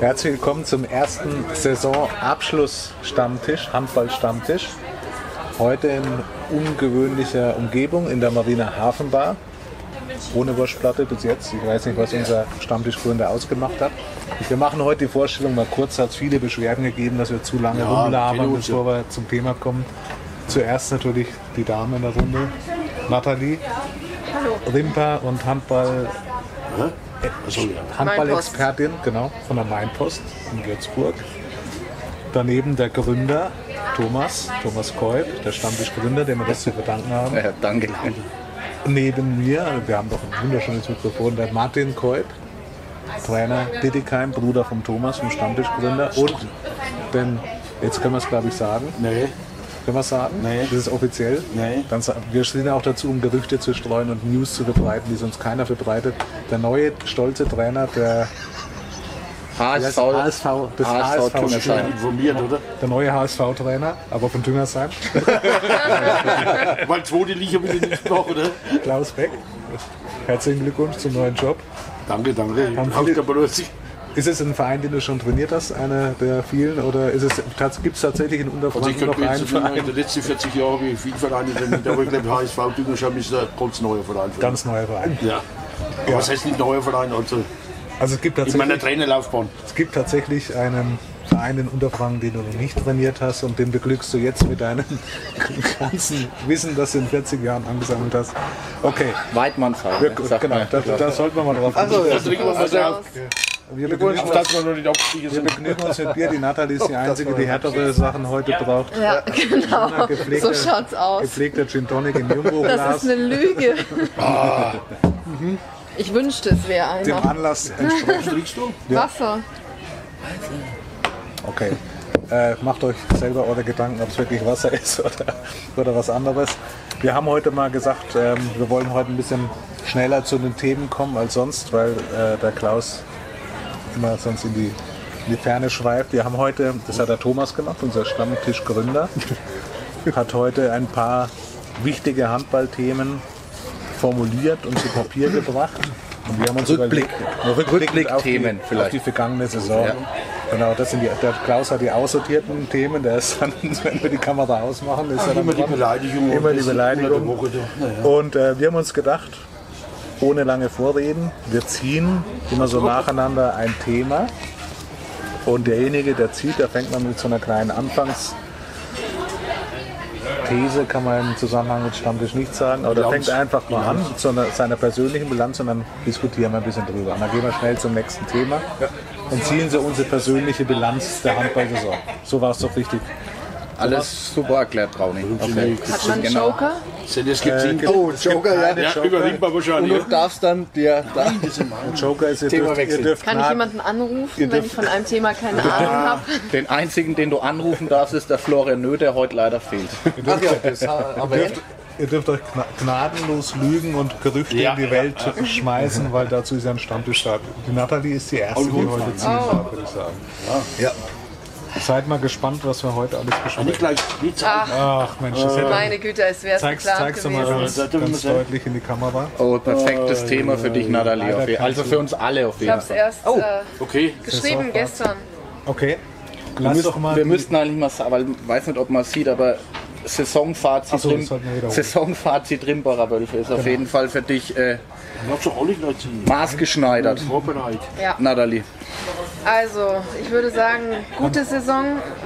Herzlich willkommen zum ersten Saisonabschluss-Stammtisch, Handball-Stammtisch. Heute in ungewöhnlicher Umgebung in der Marina Hafenbar. Ohne Wurstplatte bis jetzt. Ich weiß nicht, was unser Stammtischgründer ausgemacht hat. Wir machen heute die Vorstellung mal kurz. Hat es viele Beschwerden gegeben, dass wir zu lange Ja, rumlabern, bevor wir zum Thema kommen. Zuerst natürlich die Dame in der Runde. Nathalie. Hallo. Rimper und Handball ja. Handball-Expertin, genau, von der Mainpost in Würzburg. Daneben der Gründer, Thomas, Thomas Kolb, der Stammtischgründer, dem wir das zu verdanken haben. Ja, danke. Neben mir, wir haben doch ein wunderschönes Mikrofon, der Martin Kolb, Trainer Dittigheim, Bruder von Thomas, vom Stammtischgründer. Und den, jetzt können wir es glaube ich sagen, Nee, können wir sagen? Nee. Das ist offiziell? Nee. Dann, wir sind auch dazu, um Gerüchte zu streuen und News zu verbreiten, die sonst keiner verbreitet. Der neue, stolze Trainer der HSV, HSV, des HSV HSV, Tüngersheim. informiert, oder? der neue HSV-Trainer, aber von Düngersheim, Weil zweite Liga wieder nicht noch, oder? Klaus Beck. Herzlichen Glückwunsch zum neuen Job. Danke, danke. Haben viele-. Ist es ein Verein, den du schon trainiert hast, einer der vielen, oder gibt es tatsächlich in Also ich Unterfranken könnte noch einen sagen, in Verein? den letzten 40 Jahren habe ich viele Vereine trainiert, aber ich glaube, HSV Düngerscham ist ein ganz neuer Verein. Ganz neuer Verein. Ja. Aber was heißt nicht neuer Verein? Also Also es gibt in meiner tatsächlich, Trainerlaufbahn. es gibt tatsächlich einen Verein in Unterfranken, den du noch nicht trainiert hast und den beglückst du jetzt mit deinem ganzen Wissen, das du in 40 Jahren angesammelt hast. Okay, Weidmannsheim. sagt genau, da, da sollten wir mal drauf Also, achten. ja. Das trinken wir mal Wir begnügen, uns, wir begnügen mit Bier. Die Nathalie ist die Einzige, die härtere Sachen heute braucht. Ja, genau. So schaut's aus. Gepflegter Gin Tonic im Das Jumbo-Glas. ist eine Lüge. Ich wünschte, es wäre Dem einer. Anlass entsprechend. Trinkst du? Wasser. Okay. Äh, macht euch selber eure Gedanken, ob es wirklich Wasser ist oder, oder was anderes. Wir haben heute mal gesagt, ähm, wir wollen heute ein bisschen schneller zu den Themen kommen als sonst, weil äh, der Klaus immer sonst in die, in die Ferne schweift. Wir haben heute, das hat der Thomas gemacht, unser Stammtischgründer, hat heute ein paar wichtige Handballthemen formuliert und zu Papier gebracht. Und wir haben uns Rückblick. überlegt, rückblickend auf die, Rückblick-Themen auf die vergangene Saison. Ja. Genau, das sind die, der Klaus hat die aussortierten Themen, der ist dann, wenn wir die Kamera ausmachen, ist dann Immer die. Beleidigung. Immer die Beleidigung. Woche ja. Und äh, wir haben uns gedacht, ohne lange Vorreden, wir ziehen immer so nacheinander ein Thema. Und derjenige, der zieht, der fängt man mit so einer kleinen Anfangs- These kann man im Zusammenhang mit Stammtisch nicht sagen, aber der fängt einfach mal an zu einer, seiner persönlichen Bilanz und dann diskutieren wir ein bisschen drüber. Und dann gehen wir schnell zum nächsten Thema und ziehen so unsere persönliche Bilanz der Handball-Saison. So war es doch richtig. Alles super erklärt, Brauni. Okay. Hat man einen Genau. Joker? Sind das gezinkt? Oh, Joker, ja. Ja, über Limpa Und wahrscheinlich. du ja. darfst dann dir da Joker ist, ihr Thema dürft, ihr wechseln. dürft Kann ich jemanden anrufen, wenn ich von einem Thema keine Ahnung habe? den einzigen, den du anrufen darfst, ist der Florian Nö, der heute leider fehlt. Ihr dürft, ihr dürft euch gna- gnadenlos lügen und Gerüchte Ja. in die Welt schmeißen, weil dazu ist ja ein Stammtisch da. Die Nathalie ist die Erste, die heute ziehen darf, würde ich sagen. Ja. Seid mal gespannt, was wir heute alles Nicht besprechen. gleich, nicht zeigen. Ach Mensch, das hätte Meine Güte, es wäre zeig's, geplant zeig's doch mal gewesen. ganz, ganz deutlich in die Kamera. Oh, perfektes Thema für dich, Natalie. Also für uns alle auf Ich jeden habe es Fall. erst äh, Okay. geschrieben gestern. Okay, lass doch mal. Wir die- müssten eigentlich mal sagen, weil ich weiß nicht, ob man es sieht, aber Saisonfazit, so, das Rim. Saisonfazit Rimbacher Wölfe ist auf jeden Fall für dich äh, maßgeschneidert. Ja. Natalie. Also, ich würde sagen, gute Saison,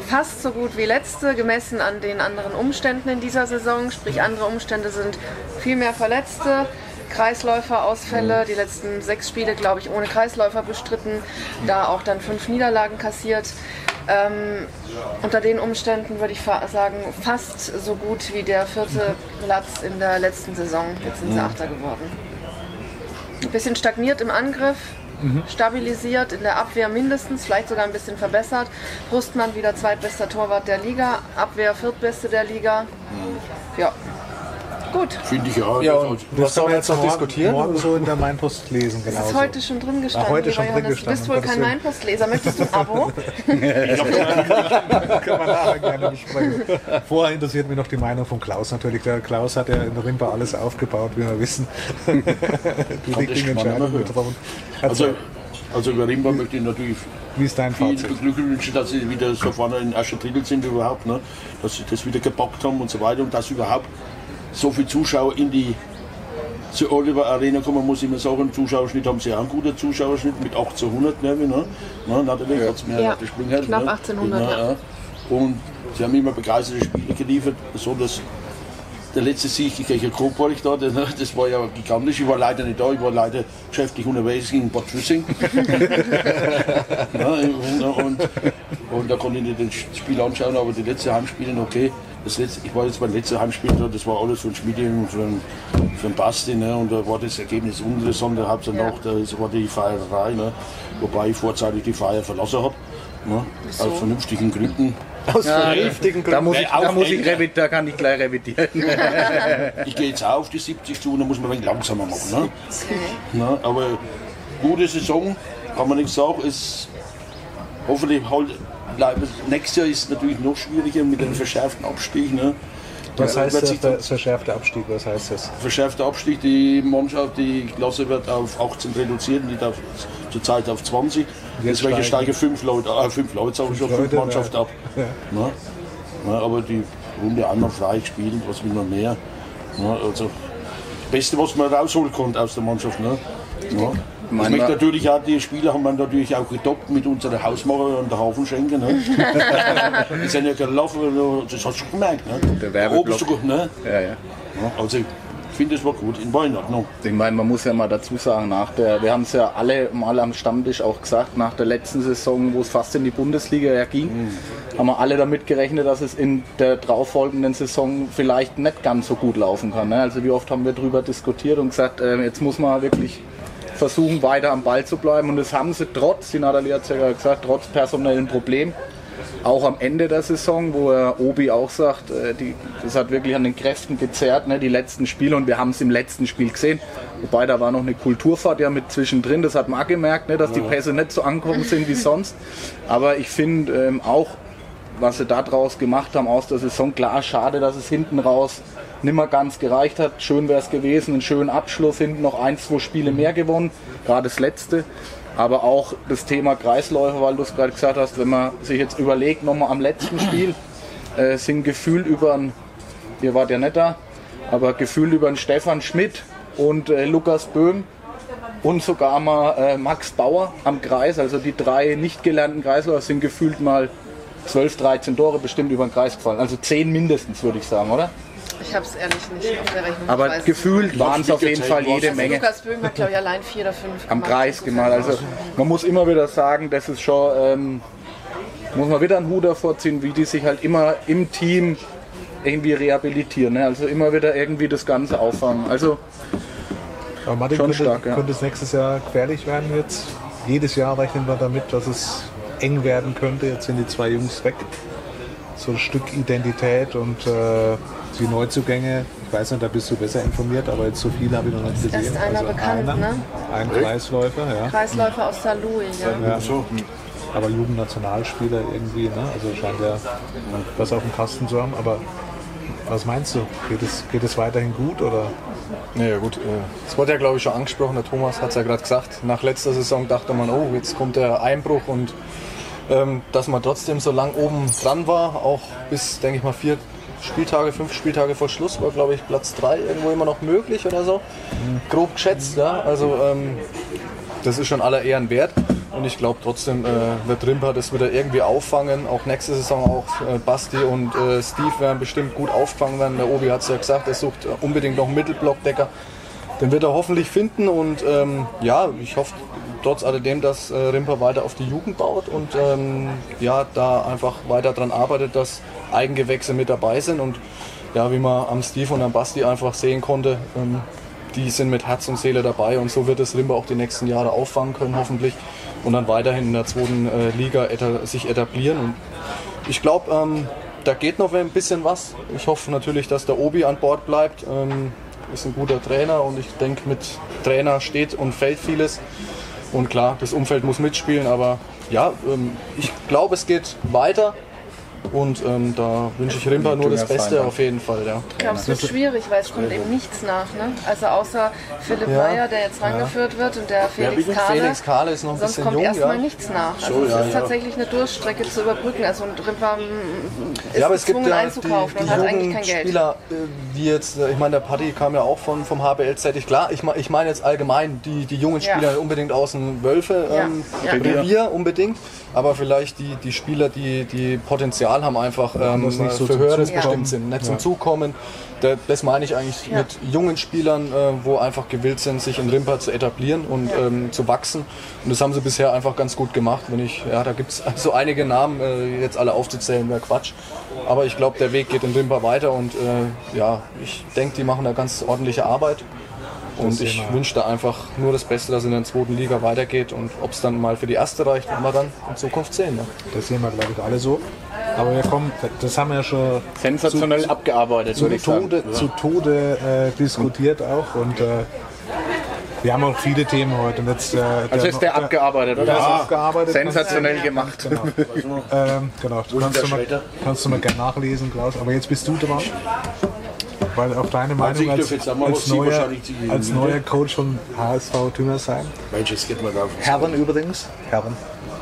fast so gut wie letzte, gemessen an den anderen Umständen in dieser Saison. Sprich, andere Umstände sind viel mehr Verletzte, Kreisläuferausfälle, die letzten sechs Spiele, glaube ich, ohne Kreisläufer bestritten, da auch dann fünf Niederlagen kassiert. Ähm, unter den Umständen würde ich fa sagen, fast so gut wie der vierte Platz in der letzten Saison. Jetzt sind sie Achter geworden. Ein bisschen stagniert im Angriff, stabilisiert, in der Abwehr mindestens, vielleicht sogar ein bisschen verbessert. Brustmann wieder zweitbester Torwart der Liga, Abwehr viertbeste der Liga. Ja, gut. Finde ich ja. Ja, Das- und Das was sollen wir jetzt noch morgen, diskutieren? Morgen so in der Mainpost lesen, genau. Das ist heute schon drin gestanden, Ach, heute schon drin Johannes. Du gestanden, bist wohl kein. Mainpostleser. Möchtest du ein Abo? können wir nachher gerne besprechen. Vorher interessiert mich noch die Meinung von Klaus natürlich. Der Klaus hat ja in der Rimpa alles aufgebaut, wie wir wissen. die richtigen das kann man Entscheidungen getroffen. Also, Also über Rimba möchte ich natürlich Wie ist dein viel Fazit? beglückwünschen, dass sie wieder so vorne in ersten Drittel sind überhaupt, ne? dass sie das wieder gepackt haben und so weiter und dass überhaupt so viele Zuschauer in die zur Oliver Arena kommen, muss ich immer sagen, im Zuschauerschnitt haben sie auch einen guten Zuschauerschnitt mit 1800, ne? ne? ne natürlich hat's mehr Ja, der Springheld, knapp ne? 1800, Ja, ja. Und sie haben immer begeisterte Spiele geliefert, besonders der letzte Sieg gegen Coburg da, der- das war ja gigantisch. Ich war leider nicht da, ich war leider geschäftlich unterwegs in Bad Füssing. ja, und, und da konnte ich nicht das Spiel anschauen, aber die letzte Heimspiele okay. Das letzte, ich war jetzt beim letzten Heimspiel da, das war alles von Schmiede und von, von Basti, ne, und da war das Ergebnis uninteressant, da habt ihr Ja. noch, das war die Feierei, ne, wobei ich vorzeitig die Feier verlassen habe. Ne, aus vernünftigen Gründen. Aus vernünftigen Da Gründen. muss ich, Ja, da muss ich, da kann ich gleich revidieren. Ich gehe jetzt auf die 70 zu und da muss man ein wenig langsamer machen. Ne? Ne? Aber gute Saison, kann man nichts sagen. Ist hoffentlich halt, bleiben- nächstes Jahr ist es natürlich noch schwieriger mit einem verschärften Abstieg. Ne? Was heißt der, der verschärfte Abstieg? Was heißt das? verschärfter Abstieg, die Mannschaft, die Klasse wird auf 18 reduziert, nicht auf, zurzeit auf 20. Jetzt Deswegen steigen- fünf Leute, äh, fünf Leute, sag ich schon, fünf Mannschaften ja. ab. Ne? Ne, aber die Runde einmal frei gespielt, was will man mehr? Ne? Also, das Beste, was man rausholen konnte aus der Mannschaft. Ne? Ja. Ich möchte natürlich auch, die Spieler haben wir natürlich auch getoppt mit unserer Hausmacher und der Hafenschenke. Ne? die sind ja gelaufen, das hast du schon gemerkt. Ne? Der Werbeblock. Ne? Ja, ja. Also ich finde, es war gut, in Ordnung. Ich meine, man muss ja mal dazu sagen, nach der, wir haben es ja alle mal am Stammtisch auch gesagt, nach der letzten Saison, wo es fast in die Bundesliga ging, haben wir alle damit gerechnet, dass es in der darauffolgenden Saison vielleicht nicht ganz so gut laufen kann. Ne? Also wie oft haben wir darüber diskutiert und gesagt, äh, jetzt muss man wirklich versuchen, weiter am Ball zu bleiben. Und das haben sie trotz, die Nathalie hat es ja gesagt, trotz personellen Problemen auch am Ende der Saison, wo er Obi auch sagt, äh, die, das hat wirklich an den Kräften gezerrt, ne, die letzten Spiele und wir haben es im letzten Spiel gesehen. Wobei da war noch eine Kulturfahrt ja mit zwischendrin, das hat man auch gemerkt, ne, dass die Pässe nicht so angekommen sind wie sonst. Aber ich finde ähm, auch, was sie da draus gemacht haben aus der Saison, klar, schade, dass es hinten raus nicht mehr ganz gereicht hat. Schön wäre es gewesen, einen schönen Abschluss, hinten noch ein, zwei Spiele mehr gewonnen, gerade das letzte. Aber auch das Thema Kreisläufe, weil du es gerade gesagt hast, wenn man sich jetzt überlegt, nochmal am letzten Spiel, äh, sind gefühlt über ein, ihr wart ja nicht da, aber gefühlt über einen Stefan Schmidt und äh, Lukas Böhm und sogar mal äh, Max Bauer am Kreis, also die drei nicht gelernten Kreisläufer sind gefühlt mal 12, 13 Tore bestimmt über den Kreis gefallen. Also 10 mindestens, würde ich sagen, oder? Ich habe es ehrlich nicht auf der Rechnung. Aber gefühlt waren es auf jeden Fall jede. Also Menge Lukas Böhm hat, glaube ich, allein vier oder fünf am gemacht. Kreis gemalt. Also man muss immer wieder sagen, das ist schon, ähm, muss man wieder einen Hut davor ziehen, wie die sich halt immer im Team irgendwie rehabilitieren. Ne? Also immer wieder irgendwie das Ganze auffangen. Also Aber Martin, Schon könnte, stark, ja. könnte es nächstes Jahr gefährlich werden jetzt? Jedes Jahr rechnen wir damit, dass es eng werden könnte. Jetzt sind die zwei Jungs weg. So ein Stück Identität und äh, die Neuzugänge. Ich weiß nicht, da bist du besser informiert, aber jetzt so viele habe ich noch nicht gesehen. erst einer bekannt, einer, ne? Ein Kreisläufer, ja. Kreisläufer aus Saarlouis, ja. ja. Aber Jugendnationalspieler irgendwie, ne? also scheint ja was auf dem Kasten zu haben. Aber was meinst du? Geht es, geht es weiterhin gut oder? Naja gut, äh, es wurde ja glaube ich schon angesprochen, der Thomas hat es ja gerade gesagt. Nach letzter Saison dachte man, oh, jetzt kommt der Einbruch und ähm, dass man trotzdem so lang oben dran war, auch bis, denke ich mal, vier Spieltage, fünf Spieltage vor Schluss, war glaube ich Platz drei irgendwo immer noch möglich oder so. Grob geschätzt, ja. Also ähm, das ist schon aller Ehren wert. Und ich glaube trotzdem äh, wird Rimper das wieder irgendwie auffangen. Auch nächste Saison auch äh, Basti und äh, Steve werden bestimmt gut auffangen werden. Der Obi hat es ja gesagt, er sucht unbedingt noch einen Mittelblockdecker. Den wird er hoffentlich finden und ähm, ja, ich hoffe trotz alledem, dass äh, Rimper weiter auf die Jugend baut und ähm, ja, da einfach weiter daran arbeitet, dass Eigengewächse mit dabei sind und ja, wie man am Steve und am Basti einfach sehen konnte, ähm, die sind mit Herz und Seele dabei und so wird es Rimper auch die nächsten Jahre auffangen können hoffentlich und dann weiterhin in der zweiten äh, Liga eta sich etablieren und ich glaube, ähm, da geht noch ein bisschen was. Ich hoffe natürlich, dass der Obi an Bord bleibt. Ähm, ist ein guter Trainer und ich denke, mit Trainer steht und fällt vieles. Und klar, das Umfeld muss mitspielen, aber ja, ähm, ich glaube, es geht weiter. Und ähm, da wünsche ich Rimper nur das Beste auf jeden Fall. Ja. Ich glaube, es wird schwierig, weil es kommt eben nichts nach. Ne? Also außer Philipp Ja. Meyer, der jetzt rangeführt wird und der Felix bitte? Kahle. Felix Kahle ist noch ein Sonst bisschen kommt jung, erstmal ja. nichts nach. Also So, es ja, ist ja. tatsächlich eine Durststrecke zu überbrücken. Also und Rimper mm, ist Ja, aber es gibt gezwungen ja die, einzukaufen die und hat eigentlich jungen kein Geld. Spieler, äh, wie jetzt, äh, ich meine, der Paddy kam ja auch von, vom HBL-Zeitig. Klar, ich, ich meine jetzt allgemein die, die jungen Ja. Spieler unbedingt aus dem Wölfe Ja, ähm, ja. Revier unbedingt, aber vielleicht die, die Spieler, die, die Potenzial haben, einfach ähm, das nicht so für zum Höheres bestimmt sind, nicht zum Zukommen. Da, das meine ich eigentlich Ja. mit jungen Spielern, äh, wo einfach gewillt sind, sich in Rimper zu etablieren und ähm, zu wachsen. Und das haben sie bisher einfach ganz gut gemacht. Wenn ich, ja, da gibt es so einige Namen, äh, jetzt alle aufzuzählen, wäre Quatsch. Aber ich glaube, der Weg geht in Rimper weiter und äh, ja, ich denke, die machen da ganz ordentliche Arbeit. Und ich wünsche da einfach nur das Beste, dass es in der zweiten Liga weitergeht. Und ob es dann mal für die erste reicht, werden wir dann in Zukunft sehen. Ne? Das sehen wir, glaube ich, alle so. Aber wir kommen, das haben wir ja schon Sensationell abgearbeitet, zu würde ich sagen. Tode, zu Tode äh, diskutiert auch. Und äh, wir haben auch viele Themen heute. Und jetzt, äh, Also ist der abgearbeitet, oder? Der ist abgearbeitet. Sensationell gemacht. Ähm, genau, du kannst der du, mal, kannst du mal gerne nachlesen, Klaus. Aber jetzt bist du dran. Weil auf deine Also Meinung darf als, jetzt auch als, neuer, als ne? neuer Coach von HSV Tüngersheim. Mensch, jetzt geht man da Herren übrigens. Herren.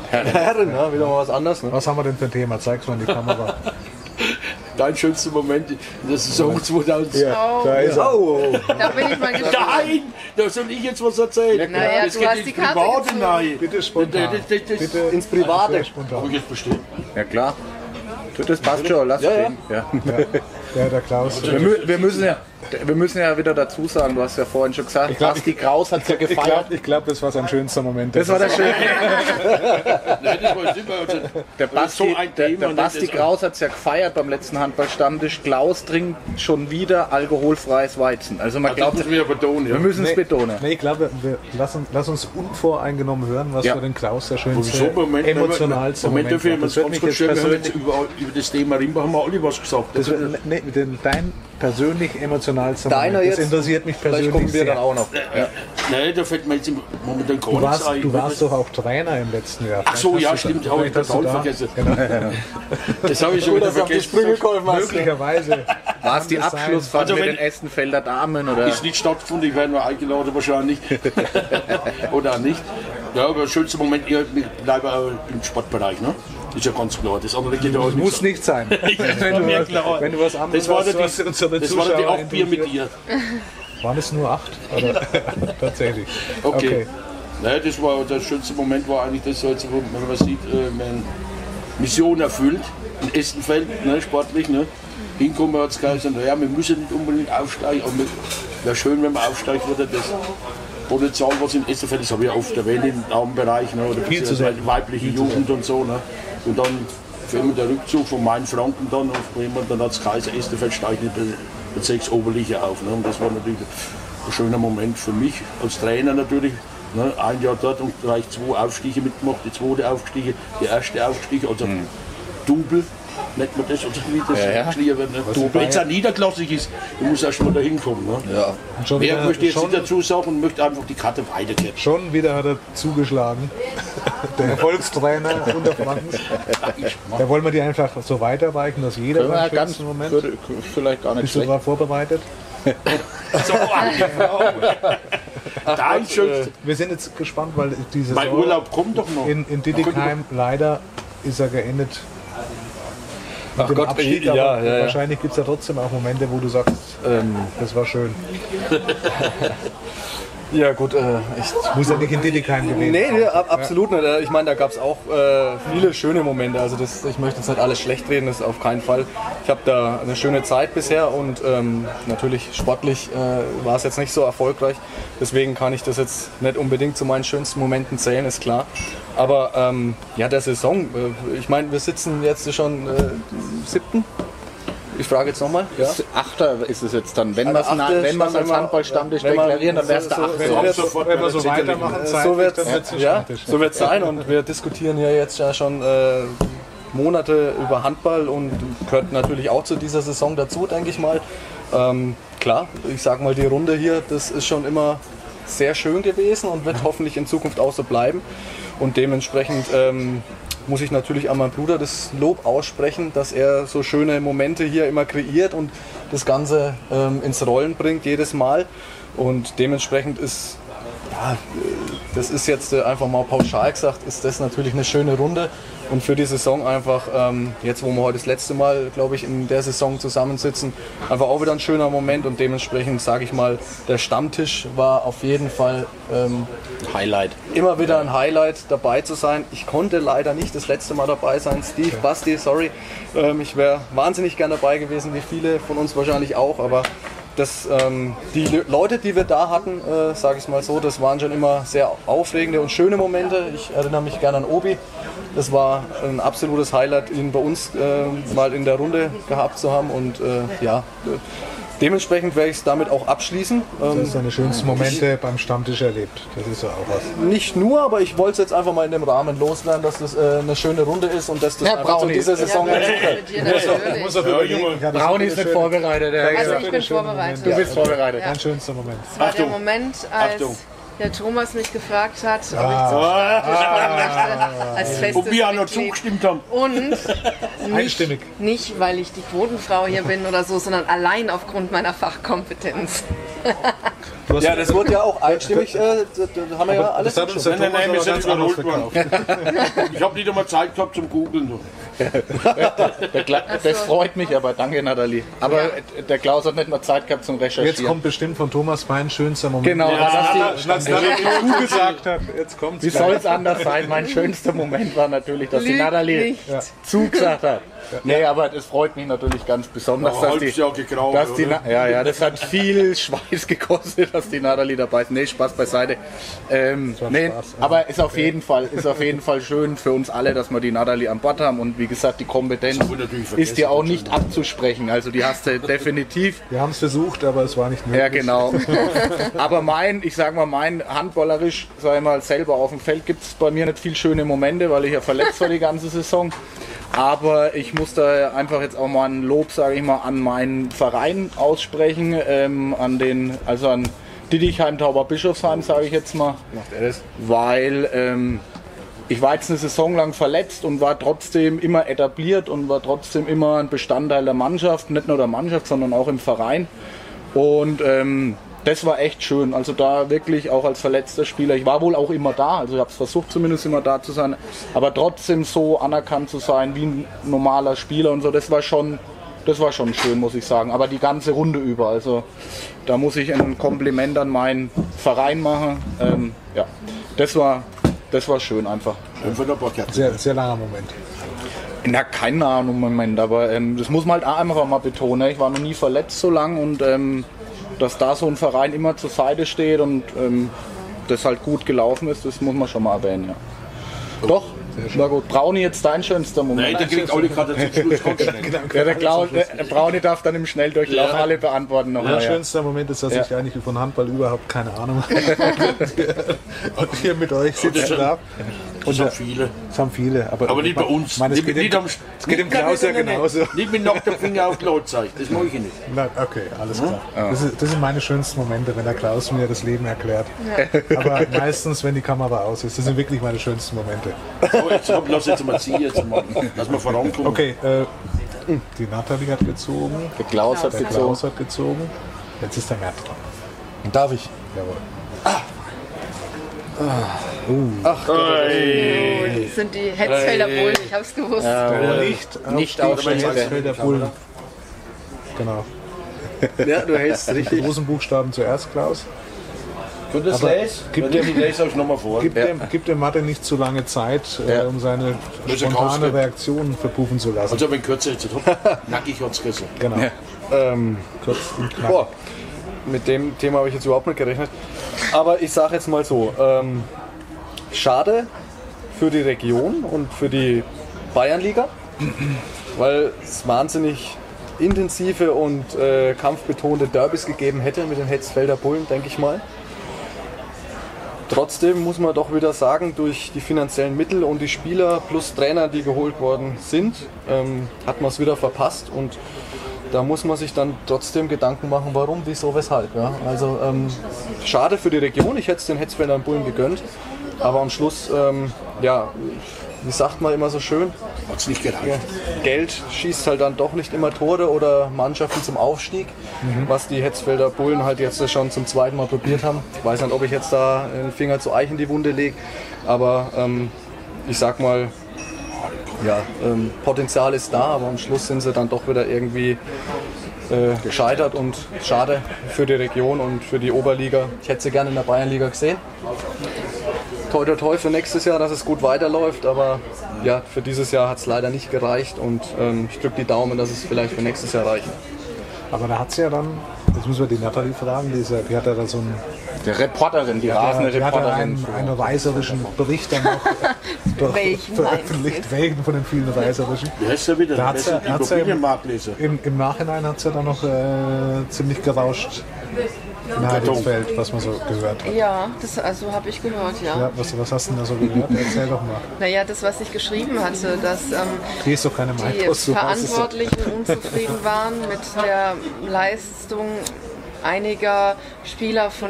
Herren, ja, wieder mal was anderes. Ne? Was haben wir denn für ein Thema? Zeig's mal in die Kamera. Dein schönster Moment in der Saison 2000. Oh, Da ist er. Oh, da bin ich mal gespannt. Nein, da soll ich jetzt was erzählen. Naja, das du geht hast ins die Karte Private gezogen. rein. Bitte spontan. Das, das, das, Bitte ins Private. spontan. Hab ich jetzt bestimmt. Ja klar. Das passt schon, lass Ja, ja. stehen. Ja. Der, Klaus. Wir, wir, müssen ja, wir müssen ja wieder dazu sagen, du hast ja vorhin schon gesagt, glaub, Basti Kraus hat ja Ich gefeiert. glaube, ich glaub, das war sein schönster Moment. Das war der schöne. Nein, das war. Also, Der ist so Basti, ein der, der ne, Basti Kraus hat es ja gefeiert beim letzten Handballstammtisch. Klaus trinkt schon wieder alkoholfreies Weizen. Also man Das glaubt, man ja betonen. Ja. wir müssen es betonen. Nee, ich glaube, wir, lass, uns, lass uns unvoreingenommen hören, was Ja. für den Klaus der schönste, So, Moment, emotionalste Moment, Moment dafür war. haben wir Das uns wird ganz mich kurz jetzt stellen. Wir haben jetzt persönlich... über, über das Thema Rimba haben wir alle was gesagt. Das wird, nee, den, dein persönlich emotionalster Deiner Moment. Das jetzt? interessiert mich persönlich vielleicht kommen wir sehr. dann auch noch. Nein, da fällt mir jetzt im momentan gar Du nichts warst, ein. du warst doch auch Trainer im letzten Jahr. Ach so, ja, stimmt, habe ich total da- vergessen. Genau, Das habe ich schon wieder vergessen. Möglicherweise. War es die das? Abschlussfahrt Also mit den Essenfelder Damen? Oder? Ist nicht stattgefunden, ich werde nur eingeladen wahrscheinlich. Oder nicht. Ja, aber der schönste Moment, ich bleibe im Sportbereich, ne? Ist ja ganz klar. Das andere geht ja auch Muss nicht sein. wenn, du was, wenn du was anderes Das war hast, was die, unsere das war die acht Bier mit dir. Waren es nur acht? Oder? Tatsächlich. Okay. Naja, das war der schönste Moment war eigentlich das, wenn man sieht, äh, meine Mission erfüllt in Essenfeld, ne, sportlich. Ne. Hinkommen hat es geheißen, naja, wir müssen nicht unbedingt aufsteigen, aber wäre schön, wenn man aufsteigt, würde das Potenzial, was in Essenfeld ist, habe ich ja oft erwähnt, im Damenbereich, ne, oder Viel zu weibliche Jugend und so. Ne. Und dann für immer der Rückzug von Main Franken dann, und jemand, dann hat es Kaiser Essenfeld steigt der Bezirks Oberliga auf. Ne. Und das war natürlich ein schöner Moment für mich als Trainer natürlich. Ne, ein Jahr dort und gleich zwei Aufstiege mitgemacht, die zweite aufgestiegen, die erste aufgestiegen, also Double, nennt man das, oder wie das Ja, ja. geschrieben wird. Ne? Wenn es auch niederklassig ist, du musst erst mal da hinkommen. Ne? Ja. Wieder, möchte jetzt schon, nicht dazu sagen und möchte einfach die Karte weitergeben. schon wieder hat er zugeschlagen. Der Erfolgstrainer unter Frankens. Da wollen wir die einfach so weiterreichen, dass jeder Ja, seinen ganz, Moment. würde, vielleicht gar nicht Bist du schlecht. darauf vorbereitet? So, Dein schönster. Wir sind jetzt gespannt, weil diese Mein Urlaub kommt doch noch. in, in Diddickheim leider ist er geendet. Ach Gott, Abstieg, ja, aber ja, ja. wahrscheinlich gibt es ja trotzdem auch Momente, wo du sagst, Ähm, das war schön. ja gut, äh, ich Muss ja nicht in Diddickheim gewesen Nee, nee ab, absolut nicht. Ich meine, da gab es auch äh, viele schöne Momente. Also das, ich möchte jetzt nicht alles schlecht reden, das auf keinen Fall. Ich habe da eine schöne Zeit bisher und ähm, natürlich sportlich äh, war es jetzt nicht so erfolgreich. Deswegen kann ich das jetzt nicht unbedingt zu meinen schönsten Momenten zählen, ist klar. Aber ähm, ja, der Saison, äh, ich meine, wir sitzen jetzt schon äh, siebten. Ich frage jetzt nochmal. Ja? Achter ist es jetzt dann. Wenn wir Also es achte wenn wir's Stand, als wenn wir- Handballstammtisch wenn wir- deklarieren, dann wäre es der so- so- Achte. so- sofort Wenn wir so weitermachen, So wird es ja, so wird's sein und wir diskutieren ja jetzt ja schon äh, Monate über Handball und gehört natürlich auch zu dieser Saison dazu, denke ich mal. Ähm, klar, ich sag mal, die Runde hier, das ist schon immer sehr schön gewesen und wird hoffentlich in Zukunft auch so bleiben. Und dementsprechend ähm, muss ich natürlich an meinen Bruder das Lob aussprechen, dass er so schöne Momente hier immer kreiert und das Ganze ähm, ins Rollen bringt jedes Mal. Und dementsprechend ist, ja, äh, das ist jetzt äh, einfach mal pauschal gesagt, ist das natürlich eine schöne Runde. Und für die Saison einfach, ähm, jetzt wo wir heute das letzte Mal, glaube ich, in der Saison zusammensitzen, einfach auch wieder ein schöner Moment. Und dementsprechend sage ich mal, der Stammtisch war auf jeden Fall ähm, Highlight. immer wieder ein Highlight dabei zu sein. Ich konnte leider nicht das letzte Mal dabei sein. Steve, Basti, sorry. Ähm, ich wäre wahnsinnig gern dabei gewesen, wie viele von uns wahrscheinlich auch. Aber das, ähm, die Le- Leute, die wir da hatten, äh, sage ich mal so, das waren schon immer sehr aufregende und schöne Momente. Ich erinnere mich gerne an Obi. Das war ein absolutes Highlight, ihn bei uns äh, mal in der Runde gehabt zu haben. Und äh, ja, dementsprechend werde ich es damit auch abschließen. Ähm, Das ist deine schönsten Momente beim Stammtisch erlebt. Das ist ja auch was. nicht nur, aber ich wollte es jetzt einfach mal in dem Rahmen loswerden, dass das äh, eine schöne Runde ist und dass das Herr einfach zu dieser Saison Ja. Muss. Ich hatte so Brauni ist nicht vorbereitet. Der Also ich bin vorbereitet. du bist vorbereitet. Dein schönster Moment. Das war der Achtung. Moment, als Achtung. Der Thomas mich gefragt hat, ob ich zum Ah, Stammtisch kommen möchte, als festes und wir noch Mitglied. zugestimmt haben. Und nicht, nicht, weil ich die Quotenfrau hier bin oder so, sondern allein aufgrund meiner Fachkompetenz. Ja, das wurde ja auch einstimmig, äh, haben wir ja alles Das hat uns der Nein, nein, wir sind überholt verkauft. Ich habe nicht einmal Zeit gehabt zum Googeln. Das freut mich aber, danke Nathalie. Aber der Klaus hat nicht mal Zeit gehabt zum Recherchieren. Jetzt kommt bestimmt von Thomas mein schönster Moment. Genau, Ja, Als Nathalie du gesagt hat, jetzt kommt's. wie soll es anders sein? Mein schönster Moment war natürlich, dass die Nathalie nicht. zugesagt hat. Nee, aber das freut mich natürlich ganz besonders, Ein dass die, gegraut, dass die ja, ja, das hat viel Schweiß gekostet, dass die Nathalie dabei ist. Nee, Spaß beiseite. Ähm, nee, Spaß, ja. aber ist auf jeden Fall, ist auf jeden Fall schön für uns alle, dass wir die Nathalie an Bord haben und wie gesagt, die Kompetenz ist dir auch nicht abzusprechen. Also die hast du definitiv. Wir haben es versucht, aber es war nicht möglich. Ja, genau. Aber mein, ich sag mal, mein handballerisch, sag ich mal, selber auf dem Feld gibt es bei mir nicht viel schöne Momente, weil ich ja verletzt war die ganze Saison. Aber ich muss da einfach jetzt auch mal ein Lob, sage ich mal, an meinen Verein aussprechen, ähm, an den, also an Diddichheim, Tauber Bischofsheim, sage ich jetzt mal, Macht er das? weil ähm, ich war jetzt eine Saison lang verletzt und war trotzdem immer etabliert und war trotzdem immer ein Bestandteil der Mannschaft, nicht nur der Mannschaft, sondern auch im Verein. Und ähm, das war echt schön. Also da wirklich auch als verletzter Spieler. Ich war wohl auch immer da, also ich habe es versucht zumindest immer da zu sein, aber trotzdem so anerkannt zu sein wie ein normaler Spieler und so, das war schon, das war schon schön, muss ich sagen. Aber die ganze Runde über, also da muss ich ein Kompliment an meinen Verein machen. Ähm, ja, das war, das war schön einfach. Schön von der Parkette. Sehr, sehr langer Moment. Na, keine Ahnung, Moment, aber ähm, das muss man halt auch einfach mal betonen. ne? Ich war noch nie verletzt so lang und ähm, dass da so ein Verein immer zur Seite steht und ähm, das halt gut gelaufen ist, das muss man schon mal erwähnen, ja. Doch, war gut. Brauni jetzt dein schönster Nein, Moment. der kriegt auch die Karte zum Schluss. Schnell. ja, der, Klaus, der, der Brauni darf dann im Schnelldurchlauf Ja. alle beantworten Mein nochmal. Ja. schönster Moment ist, dass Ja. ich eigentlich von Handball überhaupt keine Ahnung habe. und hier mit euch sitzen darf. Das haben viele. Das haben viele. Aber, Aber nicht bei uns. Ich meine, es nicht, geht, nicht dem, am, es geht dem Klaus ja genauso. Nicht mit nacktem Finger auf Klo zeigen. Das mache ich nicht. Na, okay, alles klar. Das, ist, das sind meine schönsten Momente, wenn der Klaus mir das Leben erklärt. Aber meistens, wenn die Kamera aus ist. Das sind wirklich meine schönsten Momente. So, jetzt hab, lass jetzt mal ziehen, jetzt mal. Lass mal vorankommen. Okay, äh, die Nathalie hat gezogen, Der Klaus hat der gezogen. Klaus hat gezogen. Jetzt ist der Mert dran. Darf ich? Jawohl. Das sind die Hetzfelder Bullen, ich hab's gewusst. Nicht auf Nicht die auf die Hetzfelder Bullen. Genau. Ja, du hältst richtig. Großen Buchstaben zuerst, Klaus. Ihr das lesen? gib dem- ich lese euch nochmal vor. Gib, dem, gib dem Mathe nicht zu lange Zeit, äh, Ja. um seine spontane. Reaktion verpuffen zu lassen. Also wenn kürzer jetzt nackig gerissen. Genau. Ähm, Kurz und knapp. boah, mit dem Thema habe ich jetzt überhaupt nicht gerechnet. Aber ich sage jetzt mal so, ähm, schade für die Region und für die Bayernliga, weil es wahnsinnig intensive und äh, kampfbetonte Derbys gegeben hätte mit den Hetzfelder Bullen, denke ich mal. Trotzdem muss man doch wieder sagen, durch die finanziellen Mittel und die Spieler plus Trainer, die geholt worden sind, ähm, hat man es wieder verpasst und da muss man sich dann trotzdem Gedanken machen, warum, wieso, weshalb. Ja? Also ähm, schade für die Region, ich hätte es den Hetzfeldern Bullen gegönnt, aber am Schluss, ähm, ja, wie sagt man immer so schön, Hat es nicht gereicht. Geld schießt halt dann doch nicht immer Tore oder Mannschaften zum Aufstieg, was die Hetzfelder Bullen halt jetzt schon zum zweiten Mal probiert haben. Ich weiß nicht, ob ich jetzt da den Finger zu Eich in die Wunde lege, aber ähm, ich sag mal, ja, ähm, Potenzial ist da, aber am Schluss sind sie dann doch wieder irgendwie äh, gescheitert und schade für die Region und für die Oberliga. Ich hätte sie gerne in der Bayernliga gesehen. Toi toi toi für nächstes Jahr, dass es gut weiterläuft, aber ja, für dieses Jahr hat es leider nicht gereicht und ähm, ich drücke die Daumen, dass es vielleicht für nächstes Jahr reicht. Aber da hat sie ja dann, jetzt müssen wir die Nathalie fragen, die, ist ja, die hat ja da so einen, Die Reporterin, die rasende die hat ja Reporterin. einen, einen reißerischen Bericht dann noch Welchen veröffentlicht. Welchen von den vielen reißerischen? Wie heißt er wieder? Da hat's ja- Der hat's ja im-. Im, Im Nachhinein hat es ja dann noch äh, ziemlich gerauscht in Heidingsfeld, was man so gehört hat. Ja, das also habe ich gehört, ja. Ja, was, was hast du denn da so gehört? Erzähl doch mal. Naja, das, was ich geschrieben hatte, dass ähm, die. Verantwortlichen unzufrieden waren mit der Leistung einiger Spieler, von